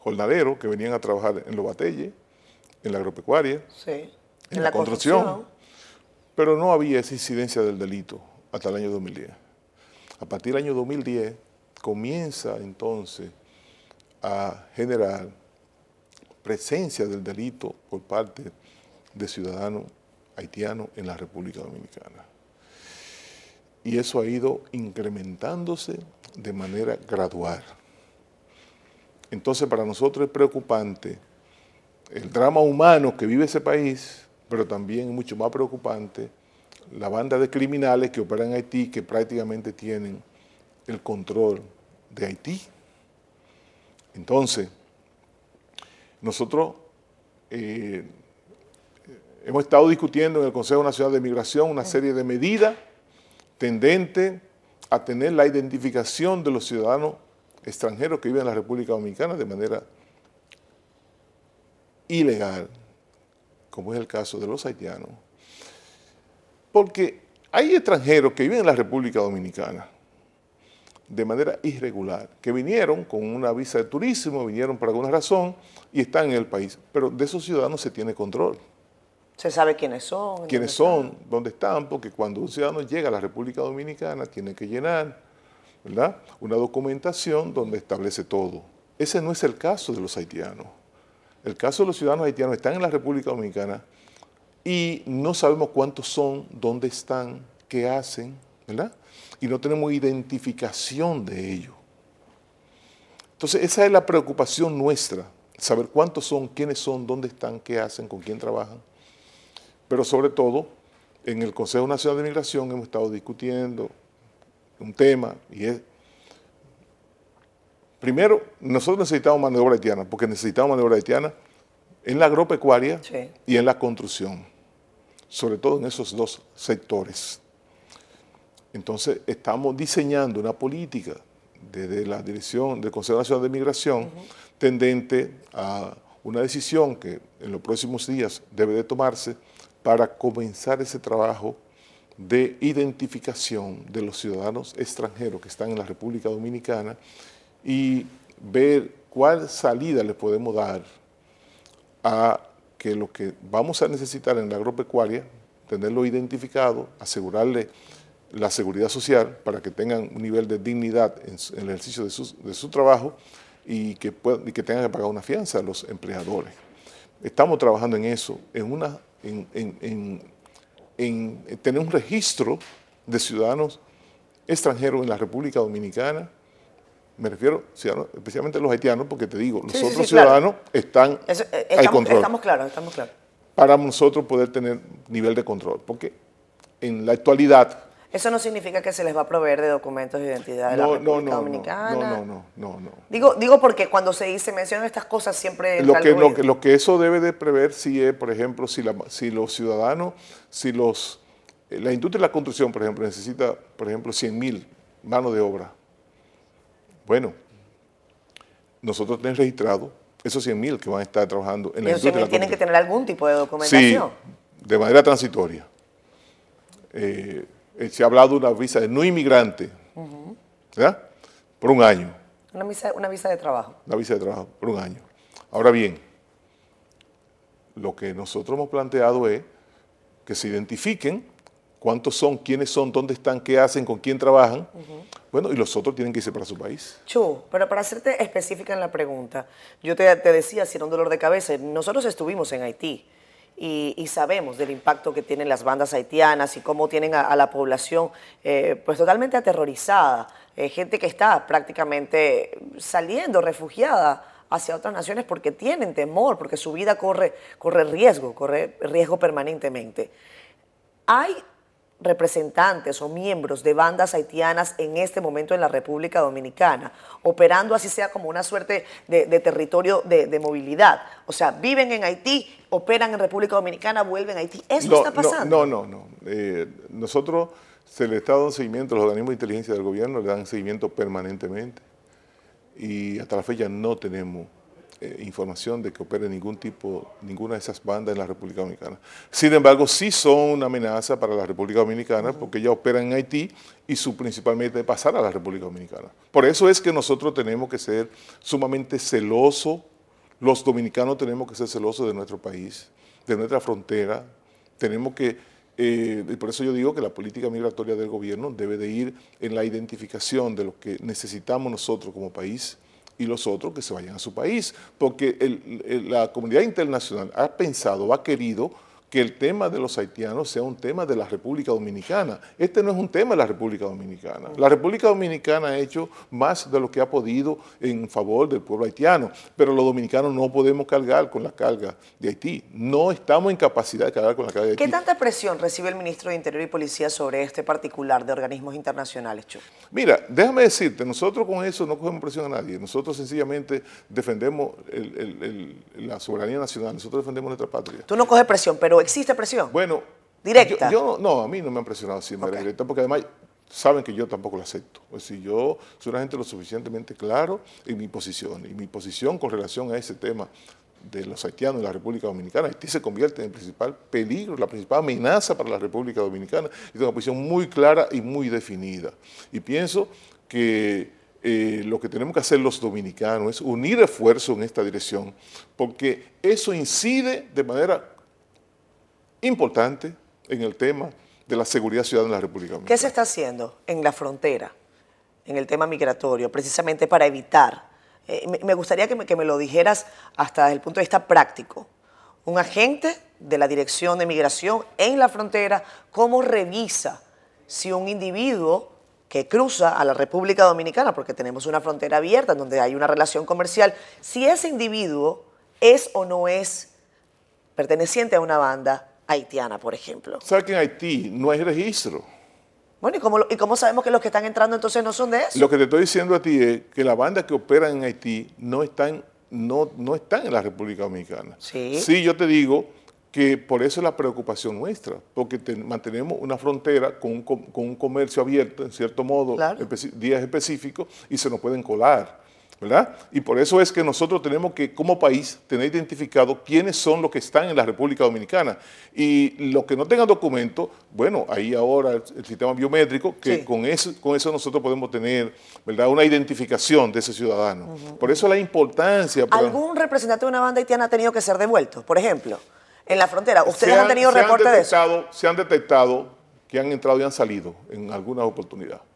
jornaderos que venían a trabajar en los batelles, en la agropecuaria, en, la, construcción, pero no había esa incidencia del delito hasta el año 2010. A partir del año 2010 comienza entonces a generar presencia del delito por parte de ciudadanos haitianos en la República Dominicana. Y eso ha ido incrementándose de manera gradual. Entonces para nosotros es preocupante el drama humano que vive ese país, pero también es mucho más preocupante la banda de criminales que operan en Haití, que prácticamente tienen el control de Haití. Entonces, nosotros eh, hemos estado discutiendo en el Consejo Nacional de Migración una serie de medidas tendentes a tener la identificación de los ciudadanos extranjeros que viven en la República Dominicana de manera ilegal, como es el caso de los haitianos. Porque hay extranjeros que viven en la República Dominicana de manera irregular, que vinieron con una visa de turismo, vinieron por alguna razón y están en el país. Pero de esos ciudadanos se tiene control. Se sabe quiénes son. Quiénes son, dónde están, porque cuando un ciudadano llega a la República Dominicana tiene que llenar ¿verdad? una documentación donde establece todo. Ese no es el caso de los haitianos. El caso de los ciudadanos haitianos están en la República Dominicana y no sabemos cuántos son, dónde están, qué hacen, ¿verdad? y no tenemos identificación de ello. Entonces, esa es la preocupación nuestra, saber cuántos son, quiénes son, dónde están, qué hacen, con quién trabajan. Pero sobre todo, en el Consejo Nacional de Migración hemos estado discutiendo un tema y es, primero, nosotros necesitamos mano de obra haitiana, porque necesitamos mano de obra haitiana en la agropecuaria y en la construcción, sobre todo en esos dos sectores. Entonces, estamos diseñando una política desde la dirección del Consejo Nacional de Migración tendente a una decisión que en los próximos días debe de tomarse para comenzar ese trabajo de identificación de los ciudadanos extranjeros que están en la República Dominicana y ver cuál salida le podemos dar a que lo que vamos a necesitar en la agropecuaria, tenerlo identificado, asegurarle la seguridad social para que tengan un nivel de dignidad en, el ejercicio de su, trabajo y que, y que tengan que pagar una fianza a los empleadores. Estamos trabajando en eso, en, una, en, en tener un registro de ciudadanos extranjeros en la República Dominicana, me refiero especialmente a los haitianos, porque te digo, los otros ciudadanos están eh, estamos, control. Estamos claros, estamos claros. Para nosotros poder tener nivel de control, porque en la actualidad... Eso no significa que se les va a proveer de documentos de identidad de la República Dominicana. No, no, no, no, Digo, digo porque cuando se dice, mencionan estas cosas siempre... Lo que, lo, que, lo que eso debe de prever si es, por ejemplo, si, la, si los ciudadanos, si los la industria de la construcción, por ejemplo, necesita, por ejemplo, 100 mil manos de obra. Bueno, nosotros tenemos registrado esos 100 mil que van a estar trabajando en la industria de la tienen que tener algún tipo de documentación. Sí, de manera transitoria. Eh, eh, se ha hablado de una visa de no inmigrante, ¿verdad? Por un año. Una visa, una visa de trabajo. Una visa de trabajo, por un año. Ahora bien, lo que nosotros hemos planteado es que se identifiquen cuántos son, quiénes son, dónde están, qué hacen, con quién trabajan. Bueno, y los otros tienen que irse para su país. Chu, pero para hacerte específica en la pregunta, yo te, decía, si era un dolor de cabeza, nosotros estuvimos en Haití. Y, sabemos del impacto que tienen las bandas haitianas y cómo tienen a, la población eh, pues totalmente aterrorizada, eh, gente que está prácticamente saliendo refugiada hacia otras naciones porque tienen temor, porque su vida corre, corre riesgo, corre riesgo permanentemente. Hay representantes o miembros de bandas haitianas en este momento en la República Dominicana, operando así sea como una suerte de, territorio de, movilidad. O sea, viven en Haití, operan en República Dominicana, vuelven a Haití. ¿Eso está pasando? No, no, no. Eh, nosotros se le está dando seguimiento, los organismos de inteligencia del gobierno le dan seguimiento permanentemente y hasta la fecha no tenemos eh, información de que opere ningún tipo, ninguna de esas bandas en la República Dominicana. Sin embargo, sí son una amenaza para la República Dominicana porque ellas operan en Haití y su principal meta es pasar a la República Dominicana. Por eso es que nosotros tenemos que ser sumamente celosos, los dominicanos tenemos que ser celosos de nuestro país, de nuestra frontera, tenemos que eh, y por eso yo digo que la política migratoria del gobierno debe de ir en la identificación de lo que necesitamos nosotros como país, y los otros que se vayan a su país, porque la comunidad internacional ha pensado, ha querido que el tema de los haitianos sea un tema de la República Dominicana. Este no es un tema de la República Dominicana. La República Dominicana ha hecho más de lo que ha podido en favor del pueblo haitiano, pero los dominicanos no podemos cargar con la carga de Haití. No estamos en capacidad de cargar con la carga de Haití. ¿Qué tanta presión recibe el ministro de Interior y Policía sobre este particular de organismos internacionales, Chu? Mira, déjame decirte, nosotros con eso no cogemos presión a nadie. Nosotros sencillamente defendemos la soberanía nacional, nosotros defendemos nuestra patria. Tú no coges presión, pero existe presión. Bueno, directa. Yo, no, a mí no me han presionado así de manera directa, porque además saben que yo tampoco lo acepto. Es decir, yo soy una gente lo suficientemente claro en mi posición, y mi posición con relación a ese tema de los haitianos en la República Dominicana. Haití se convierte en el principal peligro, la principal amenaza para la República Dominicana, y tengo una posición muy clara y muy definida. Y pienso que eh, lo que tenemos que hacer los dominicanos es unir esfuerzos en esta dirección, porque eso incide de manera importante en el tema de la seguridad ciudadana en la República Dominicana. ¿Qué se está haciendo en la frontera, en el tema migratorio, precisamente para evitar? Eh, me gustaría que me, lo dijeras hasta desde el punto de vista práctico. Un agente de la Dirección de Migración en la frontera, ¿cómo revisa si un individuo que cruza a la República Dominicana, porque tenemos una frontera abierta donde hay una relación comercial, si ese individuo es o no es perteneciente a una banda haitiana, por ejemplo. ¿Sabes que en Haití no hay registro? Bueno, ¿y cómo, ¿y cómo sabemos que los que están entrando entonces no son de eso? Lo que te estoy diciendo a ti es que las bandas que operan en Haití no están, no, no están en la República Dominicana. Sí. Sí, yo te digo que por eso es la preocupación nuestra, porque mantenemos una frontera con un, con un, comercio abierto, en cierto modo, días específicos, y se nos pueden colar. ¿Verdad? Y por eso es que nosotros tenemos que, como país, tener identificado quiénes son los que están en la República Dominicana. Y los que no tengan documento, bueno, ahí ahora el, sistema biométrico, que con, eso, con eso nosotros podemos tener, ¿verdad?, una identificación de ese ciudadano. Por eso la importancia... ¿Algún representante de una banda haitiana ha tenido que ser devuelto, por ejemplo, en la frontera? ¿Ustedes han, tenido reporte de eso? Se han detectado que han entrado y han salido en algunas oportunidades.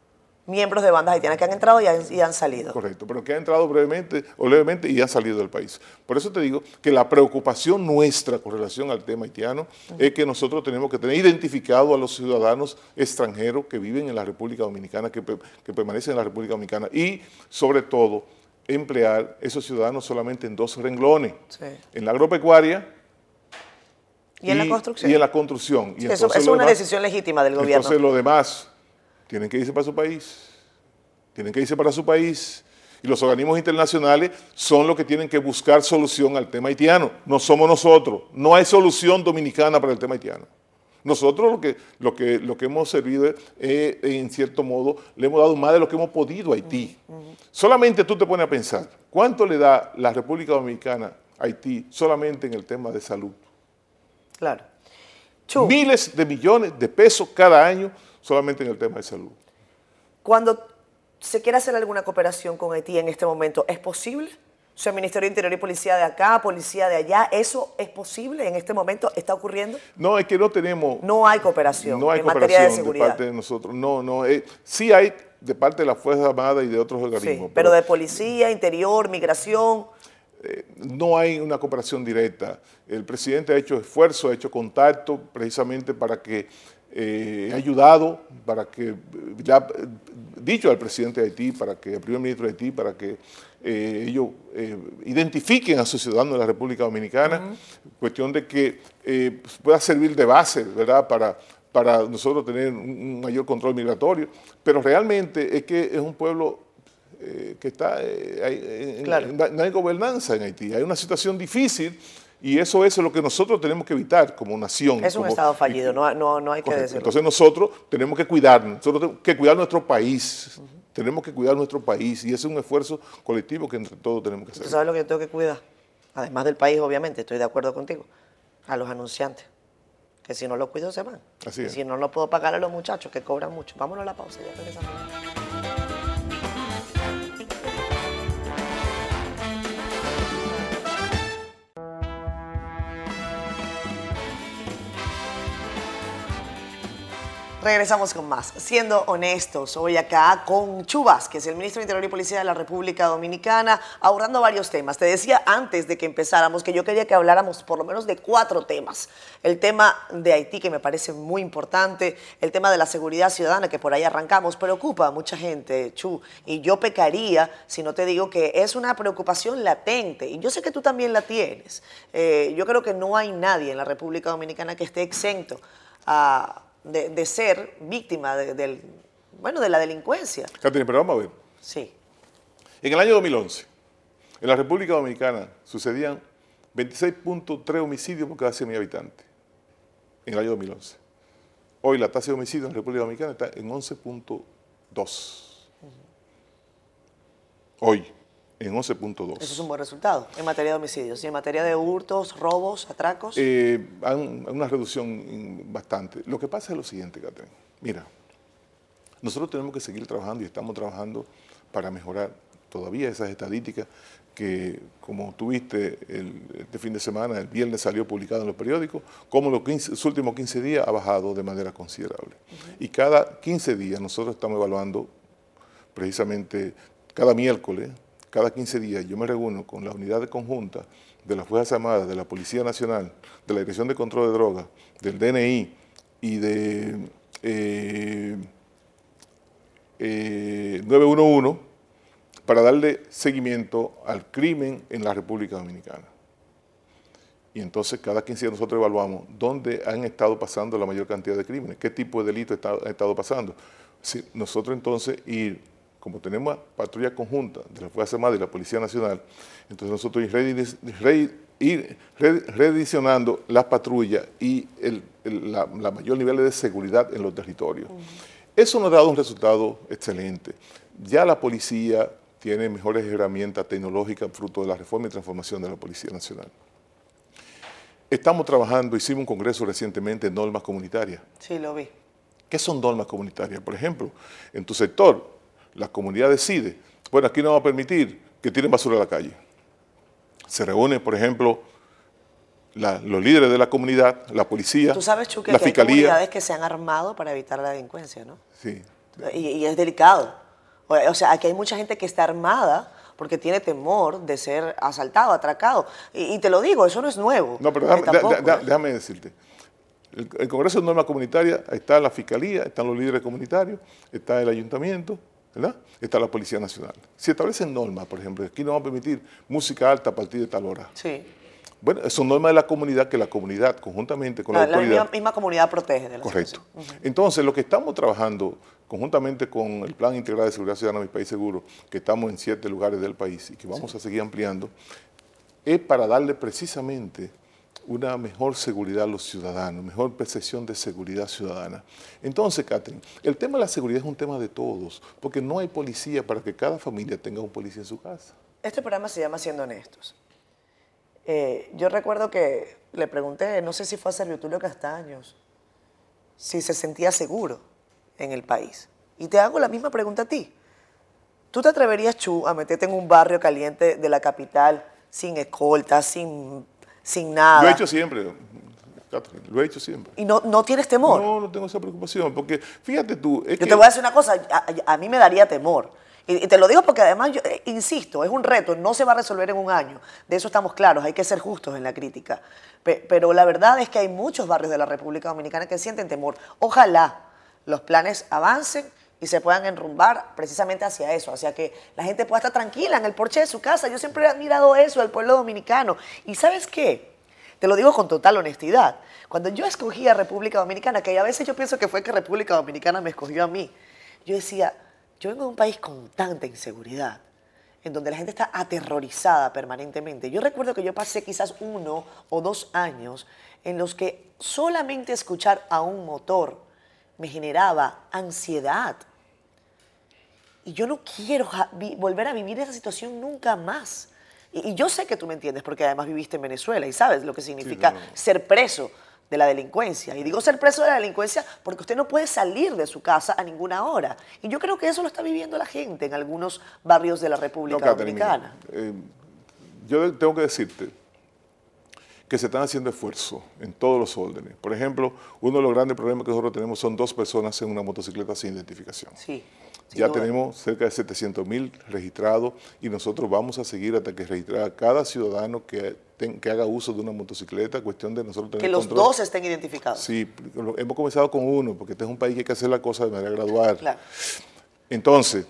Miembros de bandas haitianas que han entrado y han, y han, salido. Correcto, pero que han entrado brevemente o levemente y han salido del país. Por eso te digo que la preocupación nuestra con relación al tema haitiano uh -huh. es que nosotros tenemos que tener identificado a los ciudadanos extranjeros que viven en la República Dominicana, que, que permanecen en la República Dominicana y sobre todo emplear esos ciudadanos solamente en dos renglones, sí. en la agropecuaria y, en la construcción. Y en la construcción. Y eso, es una demás, decisión legítima del gobierno. Entonces lo demás tienen que irse para su país, tienen que irse para su país. Y los organismos internacionales son los que tienen que buscar solución al tema haitiano. No somos nosotros. No hay solución dominicana para el tema haitiano. Nosotros lo que, lo que, lo que hemos servido es, eh, en cierto modo, le hemos dado más de lo que hemos podido a Haití. Uh -huh. Solamente tú te pones a pensar, ¿cuánto le da la República Dominicana a Haití solamente en el tema de salud? Claro. Chu. Miles de millones de pesos cada año solamente en el tema de salud. Cuando se quiere hacer alguna cooperación con Haití en este momento, ¿es posible? O sea, Ministerio de Interior y Policía de acá, Policía de allá, ¿eso es posible en este momento? ¿Está ocurriendo? No, es que no tenemos... No hay cooperación no hay en cooperación materia de seguridad. de parte de nosotros. No, no. Eh, sí hay de parte de la Fuerza Armada y de otros organismos. Sí, pero, pero de Policía, Interior, Migración... Eh, no hay una cooperación directa. El presidente ha hecho esfuerzo, ha hecho contacto precisamente para que eh, ha ayudado, para que, ya dicho al presidente de Haití, para que, al primer ministro de Haití, para que eh, ellos eh, identifiquen a sus ciudadanos de la República Dominicana, uh -huh. cuestión de que eh, pueda servir de base, ¿verdad?, para, para nosotros tener un mayor control migratorio, pero realmente es que es un pueblo eh, que está, hay, claro. en, no hay gobernanza en Haití, hay una situación difícil y eso es lo que nosotros tenemos que evitar como nación. Es un como, Estado fallido, no, no, no hay que decirlo. Entonces nosotros tenemos que cuidarnos, nosotros tenemos que cuidar nuestro país, uh -huh. tenemos que cuidar nuestro país y ese es un esfuerzo colectivo que entre todos tenemos que hacer. ¿Tú sabes lo que yo tengo que cuidar? Además del país, obviamente, estoy de acuerdo contigo, a los anunciantes, que si no los cuido se van. Así es. Y si no, no puedo pagar a los muchachos que cobran mucho. Vámonos a la pausa, ya regresamos. Regresamos con más. Siendo honestos, hoy acá con Chubas, que es el ministro de Interior y Policía de la República Dominicana, abordando varios temas. Te decía antes de que empezáramos que yo quería que habláramos por lo menos de cuatro temas. El tema de Haití, que me parece muy importante, el tema de la seguridad ciudadana, que por ahí arrancamos, preocupa a mucha gente, Chu, y yo pecaría si no te digo que es una preocupación latente, y yo sé que tú también la tienes. Eh, yo creo que no hay nadie en la República Dominicana que esté exento a de, de ser víctima de, de, bueno, de la delincuencia. Catherine, pero vamos a ver. Sí. En el año 2011, en la República Dominicana sucedían 26.3 homicidios por cada 100.000 habitantes. En el año 2011. Hoy la tasa de homicidios en la República Dominicana está en 11.2. Uh -huh. Hoy, en 11.2. Eso es un buen resultado en materia de homicidios. ¿Y en materia de hurtos, robos, atracos? Eh, hay una reducción bastante. Lo que pasa es lo siguiente, Catherine. Mira, nosotros tenemos que seguir trabajando y estamos trabajando para mejorar todavía esas estadísticas que, como tuviste el, este fin de semana, el viernes salió publicado en los periódicos, como los, 15, los últimos 15 días ha bajado de manera considerable. Uh -huh. Y cada 15 días nosotros estamos evaluando precisamente cada miércoles cada 15 días yo me reúno con la unidad de conjunta de las Fuerzas Armadas, de la Policía Nacional, de la Dirección de Control de Drogas, del DNI y de eh, eh, 911 para darle seguimiento al crimen en la República Dominicana. Y entonces cada 15 días nosotros evaluamos dónde han estado pasando la mayor cantidad de crímenes, qué tipo de delitos ha estado pasando. Si nosotros entonces ir como tenemos patrulla conjunta de la Fuerza Armada y la Policía Nacional, entonces nosotros ir redireccionando las patrullas y el, el la, la, mayor nivel de seguridad en los territorios. Uh -huh. Eso nos ha dado un resultado excelente. Ya la policía tiene mejores herramientas tecnológicas fruto de la reforma y transformación de la Policía Nacional. Estamos trabajando, hicimos un congreso recientemente en normas comunitarias. Sí, lo vi. ¿Qué son normas comunitarias? Por ejemplo, en tu sector, la comunidad decide, bueno, aquí no va a permitir que tiren basura a la calle. Se reúnen, por ejemplo, la, los líderes de la comunidad, la policía, Tú sabes, Chuque, la que fiscalía. hay comunidades que se han armado para evitar la delincuencia, ¿no? Sí. Y, es delicado. O sea, aquí hay mucha gente que está armada porque tiene temor de ser asaltado, atracado. Y, te lo digo, eso no es nuevo. No, pero déjame, decirte. El, Congreso de Norma Comunitaria, está la Fiscalía, están los líderes comunitarios, está el Ayuntamiento, ¿verdad? Está la Policía Nacional. Si establecen normas, por ejemplo, aquí no van a permitir música alta a partir de tal hora. Sí. Bueno, son normas de la comunidad que la comunidad, conjuntamente con la, la La misma, comunidad protege de la Correcto. Entonces, lo que estamos trabajando conjuntamente con el Plan Integral de Seguridad Ciudadana Mi País Seguro, que estamos en siete lugares del país y que vamos a seguir ampliando, es para darle precisamente una mejor seguridad a los ciudadanos, mejor percepción de seguridad ciudadana. Entonces, Catherine, el tema de la seguridad es un tema de todos, porque no hay policía para que cada familia tenga un policía en su casa. Este programa se llama Siendo Honestos. Eh, yo recuerdo que le pregunté, no sé si fue a Servitulio Castaños, si se sentía seguro en el país. Y te hago la misma pregunta a ti. ¿Tú te atreverías, a meterte en un barrio caliente de la capital sin escolta, sin, sin nada? Lo he hecho siempre, lo he hecho siempre. ¿Y no, no tienes temor? No, no tengo esa preocupación, porque fíjate tú... Yo te voy a decir una cosa, a mí me daría temor. Y, te lo digo porque además, yo, eh, insisto, es un reto, no se va a resolver en un año. De eso estamos claros, hay que ser justos en la crítica. pero la verdad es que hay muchos barrios de la República Dominicana que sienten temor. Ojalá los planes avancen y se puedan enrumbar precisamente hacia eso, hacia que la gente pueda estar tranquila en el porche de su casa. Yo siempre he admirado eso del pueblo dominicano. ¿Y sabes qué? Te lo digo con total honestidad. Cuando yo escogí a República Dominicana, que a veces yo pienso que fue que República Dominicana me escogió a mí, yo decía, yo vengo de un país con tanta inseguridad, en donde la gente está aterrorizada permanentemente. Yo recuerdo que yo pasé quizás uno o dos años en los que solamente escuchar a un motor me generaba ansiedad. Y yo no quiero volver a vivir esa situación nunca más. Y, yo sé que tú me entiendes porque además viviste en Venezuela y sabes lo que significa ser preso de la delincuencia. Y digo ser preso de la delincuencia porque usted no puede salir de su casa a ninguna hora. Y yo creo que eso lo está viviendo la gente en algunos barrios de la República Dominicana. Eh, yo tengo que decirte que se están haciendo esfuerzos en todos los órdenes. Por ejemplo, uno de los grandes problemas que nosotros tenemos son dos personas en una motocicleta sin identificación. Sí. Ya tenemos cerca de 700 mil registrados y nosotros vamos a seguir hasta que registre a cada ciudadano que, que haga uso de una motocicleta, cuestión de nosotros tener Que los dos estén identificados. Sí, hemos comenzado con uno, porque este es un país que hay que hacer la cosa de manera gradual. Claro. Entonces,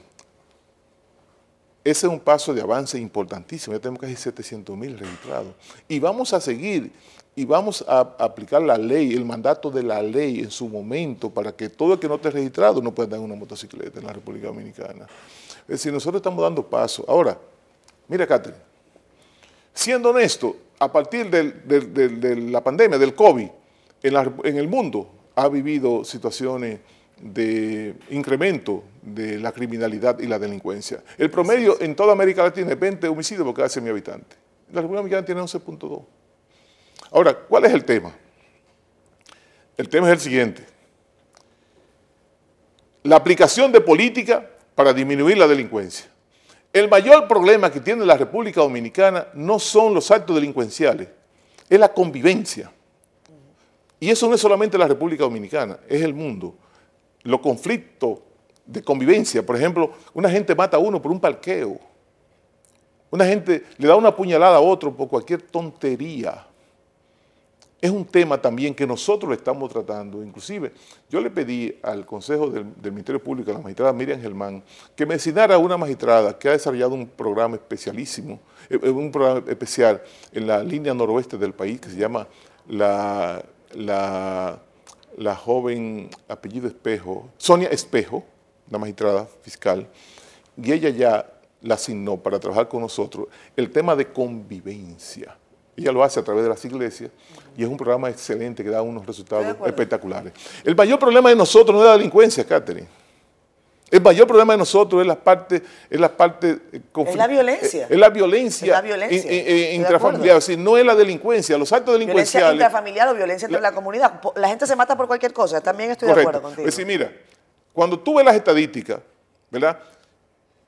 ese es un paso de avance importantísimo, ya tenemos casi 700 mil registrados. Y vamos a seguir y vamos a aplicar la ley, el mandato de la ley en su momento para que todo el que no esté registrado no pueda tener una motocicleta en la República Dominicana. Es decir, nosotros estamos dando paso. Ahora, mira, Catherine, siendo honesto, a partir de la pandemia, del COVID, en, el mundo ha vivido situaciones de incremento de la criminalidad y la delincuencia. El promedio en toda América Latina es 20 homicidios por cada 100 habitantes. La República Dominicana tiene 11.2. Ahora, ¿cuál es el tema? El tema es el siguiente. La aplicación de política para disminuir la delincuencia. El mayor problema que tiene la República Dominicana no son los actos delincuenciales, es la convivencia. Y eso no es solamente la República Dominicana, es el mundo. Los conflictos de convivencia, por ejemplo, una gente mata a uno por un parqueo, una gente le da una puñalada a otro por cualquier tontería. Es un tema también que nosotros estamos tratando. Inclusive, yo le pedí al Consejo del, Ministerio Público, a la magistrada Miriam Germán, que me designara a una magistrada que ha desarrollado un programa especialísimo, eh, eh, un programa especial en la línea noroeste del país que se llama la, la, la joven apellido Espejo, Sonia Espejo, la magistrada fiscal, y ella ya la asignó para trabajar con nosotros el tema de convivencia ella lo hace a través de las iglesias y es un programa excelente que da unos resultados espectaculares. El mayor problema de nosotros no es la delincuencia, Catherine. El mayor problema de nosotros es la parte, es la parte eh, es la violencia. Es la violencia, la violencia. intrafamiliar, no es la delincuencia, los actos delincuenciales. Violencia intrafamiliar o violencia entre la, comunidad. La gente se mata por cualquier cosa, también estoy de acuerdo contigo. Es decir, mira, cuando tú ves las estadísticas, ¿verdad?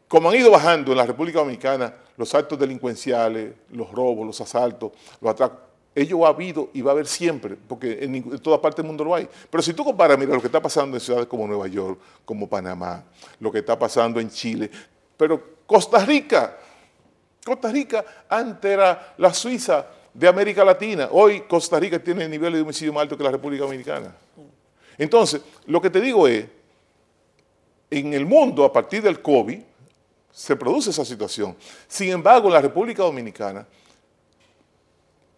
Como han ido bajando en la República Dominicana los actos delincuenciales, los robos, los asaltos, los atracos, ello ha habido y va a haber siempre, porque en, en, toda parte del mundo lo hay. Pero si tú comparas, mira, lo que está pasando en ciudades como Nueva York, como Panamá, lo que está pasando en Chile, pero Costa Rica, Costa Rica antes era la Suiza de América Latina. Hoy Costa Rica tiene el nivel de homicidio más alto que la República Dominicana. Entonces, lo que te digo es, en el mundo, a partir del COVID, se produce esa situación. Sin embargo, la República Dominicana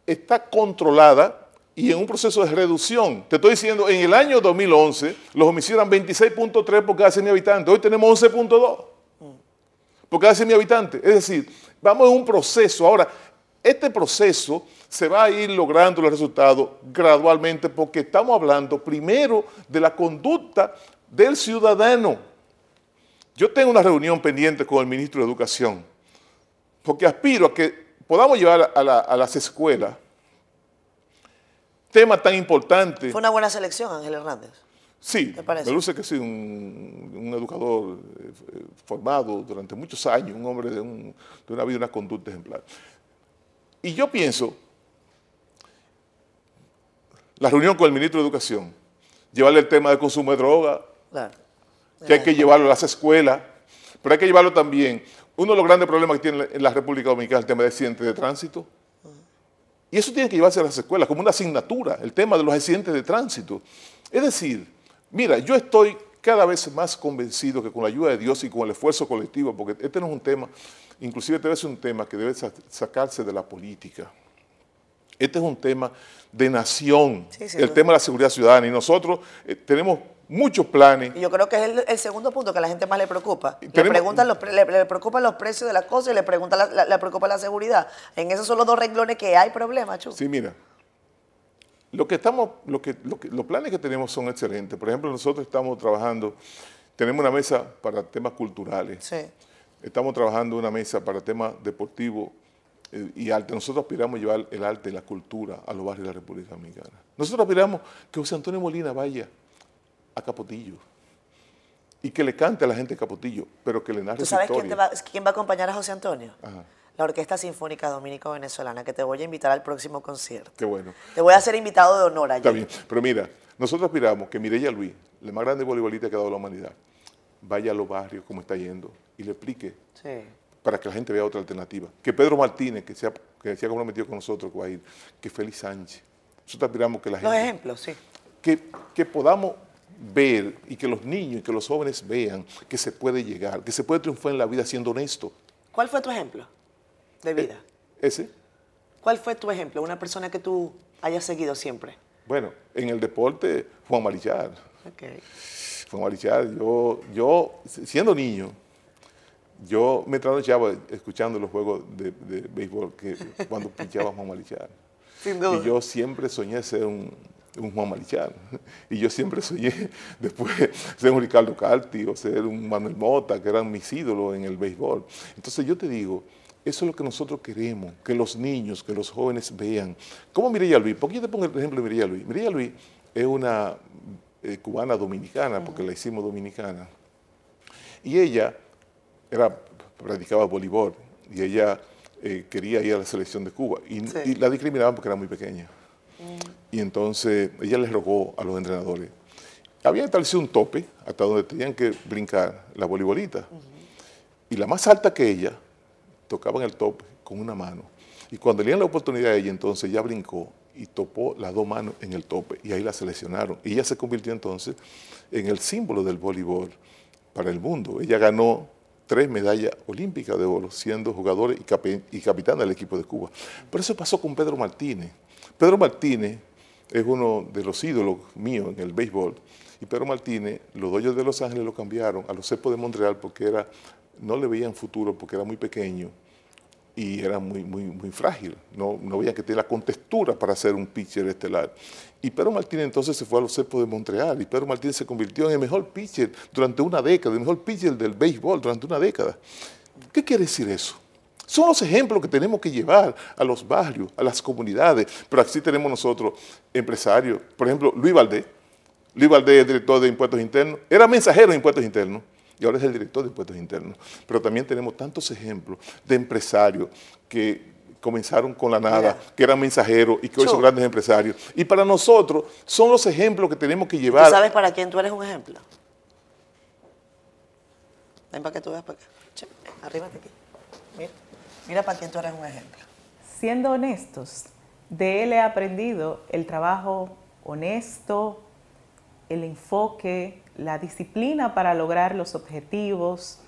está controlada y en un proceso de reducción. Te estoy diciendo, en el año 2011, los homicidios eran 26.3 por cada 100 habitantes. Hoy tenemos 11.2 por cada 100 habitantes. Es decir, vamos en un proceso. Ahora, este proceso se va a ir logrando los resultados gradualmente porque estamos hablando primero de la conducta del ciudadano. Yo tengo una reunión pendiente con el ministro de Educación porque aspiro a que podamos llevar a, la, a las escuelas temas tan importantes. Fue una buena selección, Ángel Hernández. Sí, me luce que sí, un, un educador eh, formado durante muchos años, un hombre de, un, de una vida y una conducta ejemplar. Y yo pienso, la reunión con el ministro de Educación, llevarle el tema del consumo de droga, claro. que hay que llevarlo a las escuelas, pero hay que llevarlo también. Uno de los grandes problemas que tiene en la República Dominicana es el tema de accidentes de tránsito. Y eso tiene que llevarse a las escuelas como una asignatura, el tema de los accidentes de tránsito. Es decir, mira, yo estoy cada vez más convencido que con la ayuda de Dios y con el esfuerzo colectivo, porque este no es un tema, inclusive debe ser un tema que debe sacarse de la política. Este es un tema de nación, sí, el tema de la seguridad ciudadana. Y nosotros eh, tenemos muchos planes. Y yo creo que es el, el, segundo punto que a la gente más le preocupa. Le, preguntan los, le, le, preocupan los precios de las cosas y le, pregunta la, la, le preocupa la seguridad. En esos son los dos renglones que hay problemas, Chu. Sí, mira. Lo que estamos, lo que, lo que, los planes que tenemos son excelentes. Por ejemplo, nosotros estamos trabajando, tenemos una mesa para temas culturales. Sí. Estamos trabajando una mesa para temas deportivos eh, y arte. Nosotros aspiramos a llevar el arte y la cultura a los barrios de la República Dominicana. Nosotros aspiramos que José Antonio Molina vaya a Capotillo y que le cante a la gente de Capotillo, pero que le narre ¿Tú sabes quién, va, quién, va, a acompañar a José Antonio? Ajá. La Orquesta Sinfónica Dominico-Venezolana, que te voy a invitar al próximo concierto. Qué bueno. Te voy a hacer invitado de honor allá. Está bien, pero mira, nosotros aspiramos que Mireya Luis, la más grande voleibolista que ha dado la humanidad, vaya a los barrios como está yendo y le explique sí. para que la gente vea otra alternativa. Que Pedro Martínez, que se ha, que se ha comprometido con nosotros, que va a ir, que Félix Sánchez. Nosotros aspiramos que la gente... Los ejemplos, sí. Que, que podamos ver y que los niños y que los jóvenes vean que se puede llegar, que se puede triunfar en la vida siendo honesto. ¿Cuál fue tu ejemplo de vida? Eh, ¿Ese? ¿Cuál fue tu ejemplo? Una persona que tú hayas seguido siempre. Bueno, en el deporte, Juan Marichal. Okay. Juan Marichal, yo, yo, siendo niño, yo me trasnochaba escuchando los juegos de, de béisbol que cuando pinchaba Juan Marichal. Sin duda. Y yo siempre soñé ser un, un Juan Marichal. Y yo siempre soñé después ser un Ricardo Carti o ser un Manuel Mota, que eran mis ídolos en el béisbol. Entonces yo te digo, eso es lo que nosotros queremos, que los niños, que los jóvenes vean. ¿Cómo Mireya Luis? ¿Por qué yo te pongo el ejemplo de Mireya Luis? Mireya Luis es una eh, cubana dominicana, porque la hicimos dominicana. Y ella era, practicaba voleibol y ella eh, quería ir a la selección de Cuba. Y, Sí. y la discriminaban porque era muy pequeña. Y entonces ella les rogó a los entrenadores. Había establecido un tope hasta donde tenían que brincar la voleibolita. Y la más alta que ella tocaba en el tope con una mano. Y cuando le dieron la oportunidad a ella, entonces ella brincó y topó las dos manos en el tope. Y ahí la seleccionaron. Y ella se convirtió entonces en el símbolo del voleibol para el mundo. Ella ganó tres medallas olímpicas de oro, siendo jugador y, capi y capitán del equipo de Cuba. Pero eso pasó con Pedro Martínez. Pedro Martínez es uno de los ídolos míos en el béisbol. Y Pedro Martínez, los Dodgers de Los Ángeles lo cambiaron a los Cepos de Montreal porque era, no le veían futuro porque era muy pequeño y era muy, muy, muy frágil. No, no veían que tenía la contextura para ser un pitcher estelar. Y Pedro Martínez entonces se fue a los Cepos de Montreal y Pedro Martínez se convirtió en el mejor pitcher durante una década, el mejor pitcher del béisbol durante una década. ¿Qué quiere decir eso? Son los ejemplos que tenemos que llevar a los barrios, a las comunidades. Pero así tenemos nosotros empresarios. Por ejemplo, Luis Valdés. Luis Valdés es director de Impuestos Internos. Era mensajero de Impuestos Internos y ahora es el director de Impuestos Internos. Pero también tenemos tantos ejemplos de empresarios que, comenzaron con la nada, que eran mensajeros y que hoy son grandes empresarios. Y para nosotros son los ejemplos que tenemos que llevar. ¿Tú sabes para quién tú eres un ejemplo? Ven para que tú veas para acá. Arríbate aquí. Mira, mira para quién tú eres un ejemplo. Siendo honestos, de él he aprendido el trabajo honesto, el enfoque, la disciplina para lograr los objetivos,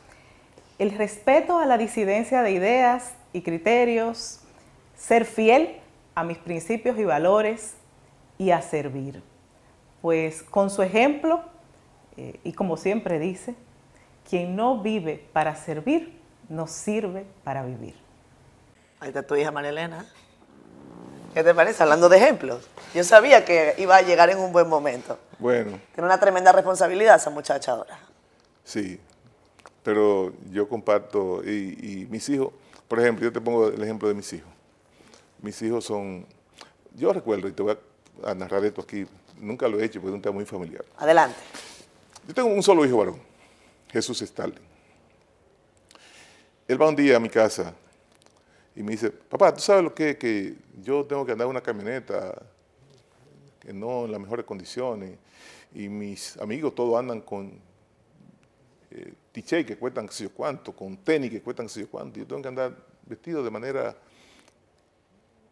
el respeto a la disidencia de ideas y criterios, ser fiel a mis principios y valores y a servir. Pues con su ejemplo, eh, y como siempre dice, quien no vive para servir, no sirve para vivir. Ahí está tu hija María Elena. ¿Qué te parece? Hablando de ejemplos. Yo sabía que iba a llegar en un buen momento. Bueno. Tiene una tremenda responsabilidad esa muchacha ahora. Sí, pero yo comparto, y, mis hijos, por ejemplo, yo te pongo el ejemplo de mis hijos. Mis hijos son, yo recuerdo, y te voy a, narrar esto aquí, nunca lo he hecho porque es un tema muy familiar. Adelante. Yo tengo un solo hijo varón, Jesús Stalin. Él va un día a mi casa y me dice, papá, ¿tú sabes lo que es que yo tengo que andar en una camioneta que no en las mejores condiciones y mis amigos todos andan con eh, que cuestan qué sé yo cuánto, con tenis que cuestan qué sé yo cuánto, yo tengo que andar vestido de manera...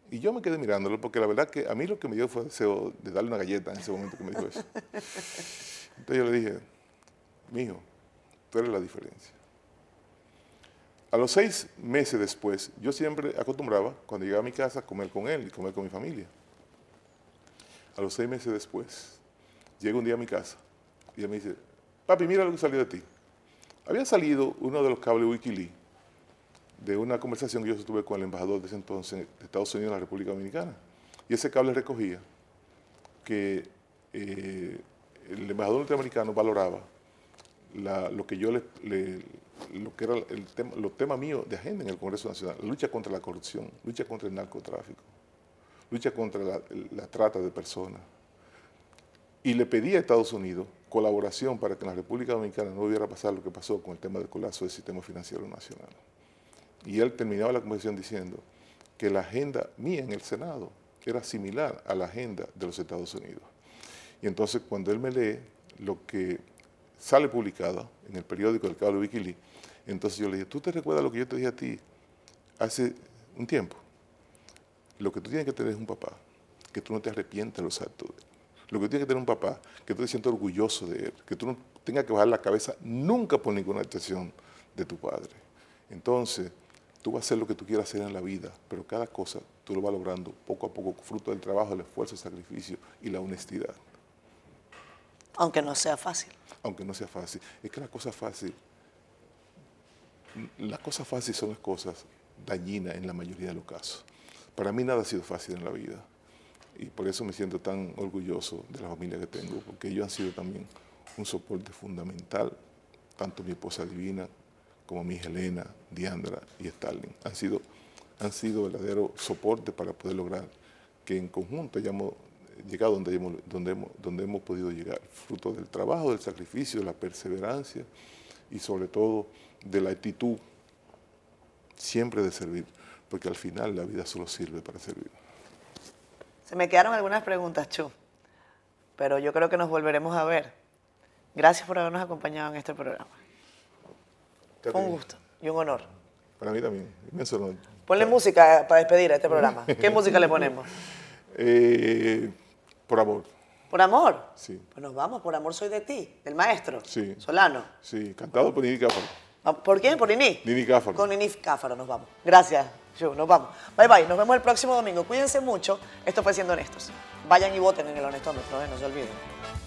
Y yo me quedé mirándolo porque la verdad que a mí lo que me dio fue deseo de darle una galleta en ese momento que me dijo eso. Entonces yo le dije, mijo, tú eres la diferencia. A los seis meses después, yo siempre acostumbraba, cuando llegaba a mi casa, comer con él y comer con mi familia. A los seis meses después, llego un día a mi casa y él me dice, papi, mira lo que salió de ti. Había salido uno de los cables Wikileaks de una conversación que yo tuve con el embajador de ese entonces de Estados Unidos en la República Dominicana. Y ese cable recogía que eh, el embajador norteamericano valoraba lo que yo le, lo que era el tema, los temas míos de agenda en el Congreso Nacional, lucha contra la corrupción, lucha contra el narcotráfico, lucha contra la, la trata de personas. Y le pedí a Estados Unidos colaboración para que en la República Dominicana no hubiera pasar lo que pasó con el tema del colapso del sistema financiero nacional. Y él terminaba la conversación diciendo que la agenda mía en el Senado era similar a la agenda de los Estados Unidos. Y entonces cuando él me lee lo que sale publicado en el periódico del cable Wikileaks, entonces yo le dije, ¿tú te recuerdas lo que yo te dije a ti hace un tiempo? Lo que tú tienes que tener es un papá, que tú no te arrepientes de los actos lo que tiene que tener un papá, que tú te sientas orgulloso de él, que tú no tengas que bajar la cabeza nunca por ninguna actuación de tu padre. Entonces, tú vas a hacer lo que tú quieras hacer en la vida, pero cada cosa tú lo vas logrando poco a poco, fruto del trabajo, el esfuerzo, el sacrificio y la honestidad. Aunque no sea fácil. Aunque no sea fácil. Es que la cosa fácil, las cosas fáciles son las cosas dañinas en la mayoría de los casos. Para mí nada ha sido fácil en la vida y por eso me siento tan orgulloso de la familia que tengo, porque ellos han sido también un soporte fundamental, tanto mi esposa Divina como mi hija Elena, Diandra y Stalin. Han sido, han sido verdadero soporte para poder lograr que en conjunto hayamos llegado donde hemos, donde, hemos, donde hemos podido llegar, fruto del trabajo, del sacrificio, de la perseverancia y sobre todo de la actitud siempre de servir, porque al final la vida solo sirve para servir. Se me quedaron algunas preguntas, Chu, pero yo creo que nos volveremos a ver. Gracias por habernos acompañado en este programa. Fue un gusto y un honor. Para mí también, inmenso honor. Ponle música para despedir a este programa. ¿Qué música le ponemos? Eh, por amor. ¿Por amor? Sí. Pues nos vamos, por amor soy de ti, del maestro. Sí. Solano. Sí, cantado por Nini Cáfaro. Ah, ¿Por quién? ¿Por Nini? Nini Cáfaro. Con Nini Cáfaro nos vamos. Gracias nos vamos. Bye bye, nos vemos el próximo domingo. Cuídense mucho. Esto fue Siendo Honestos. Vayan y voten en el honestómetro, ¿eh? no se olviden.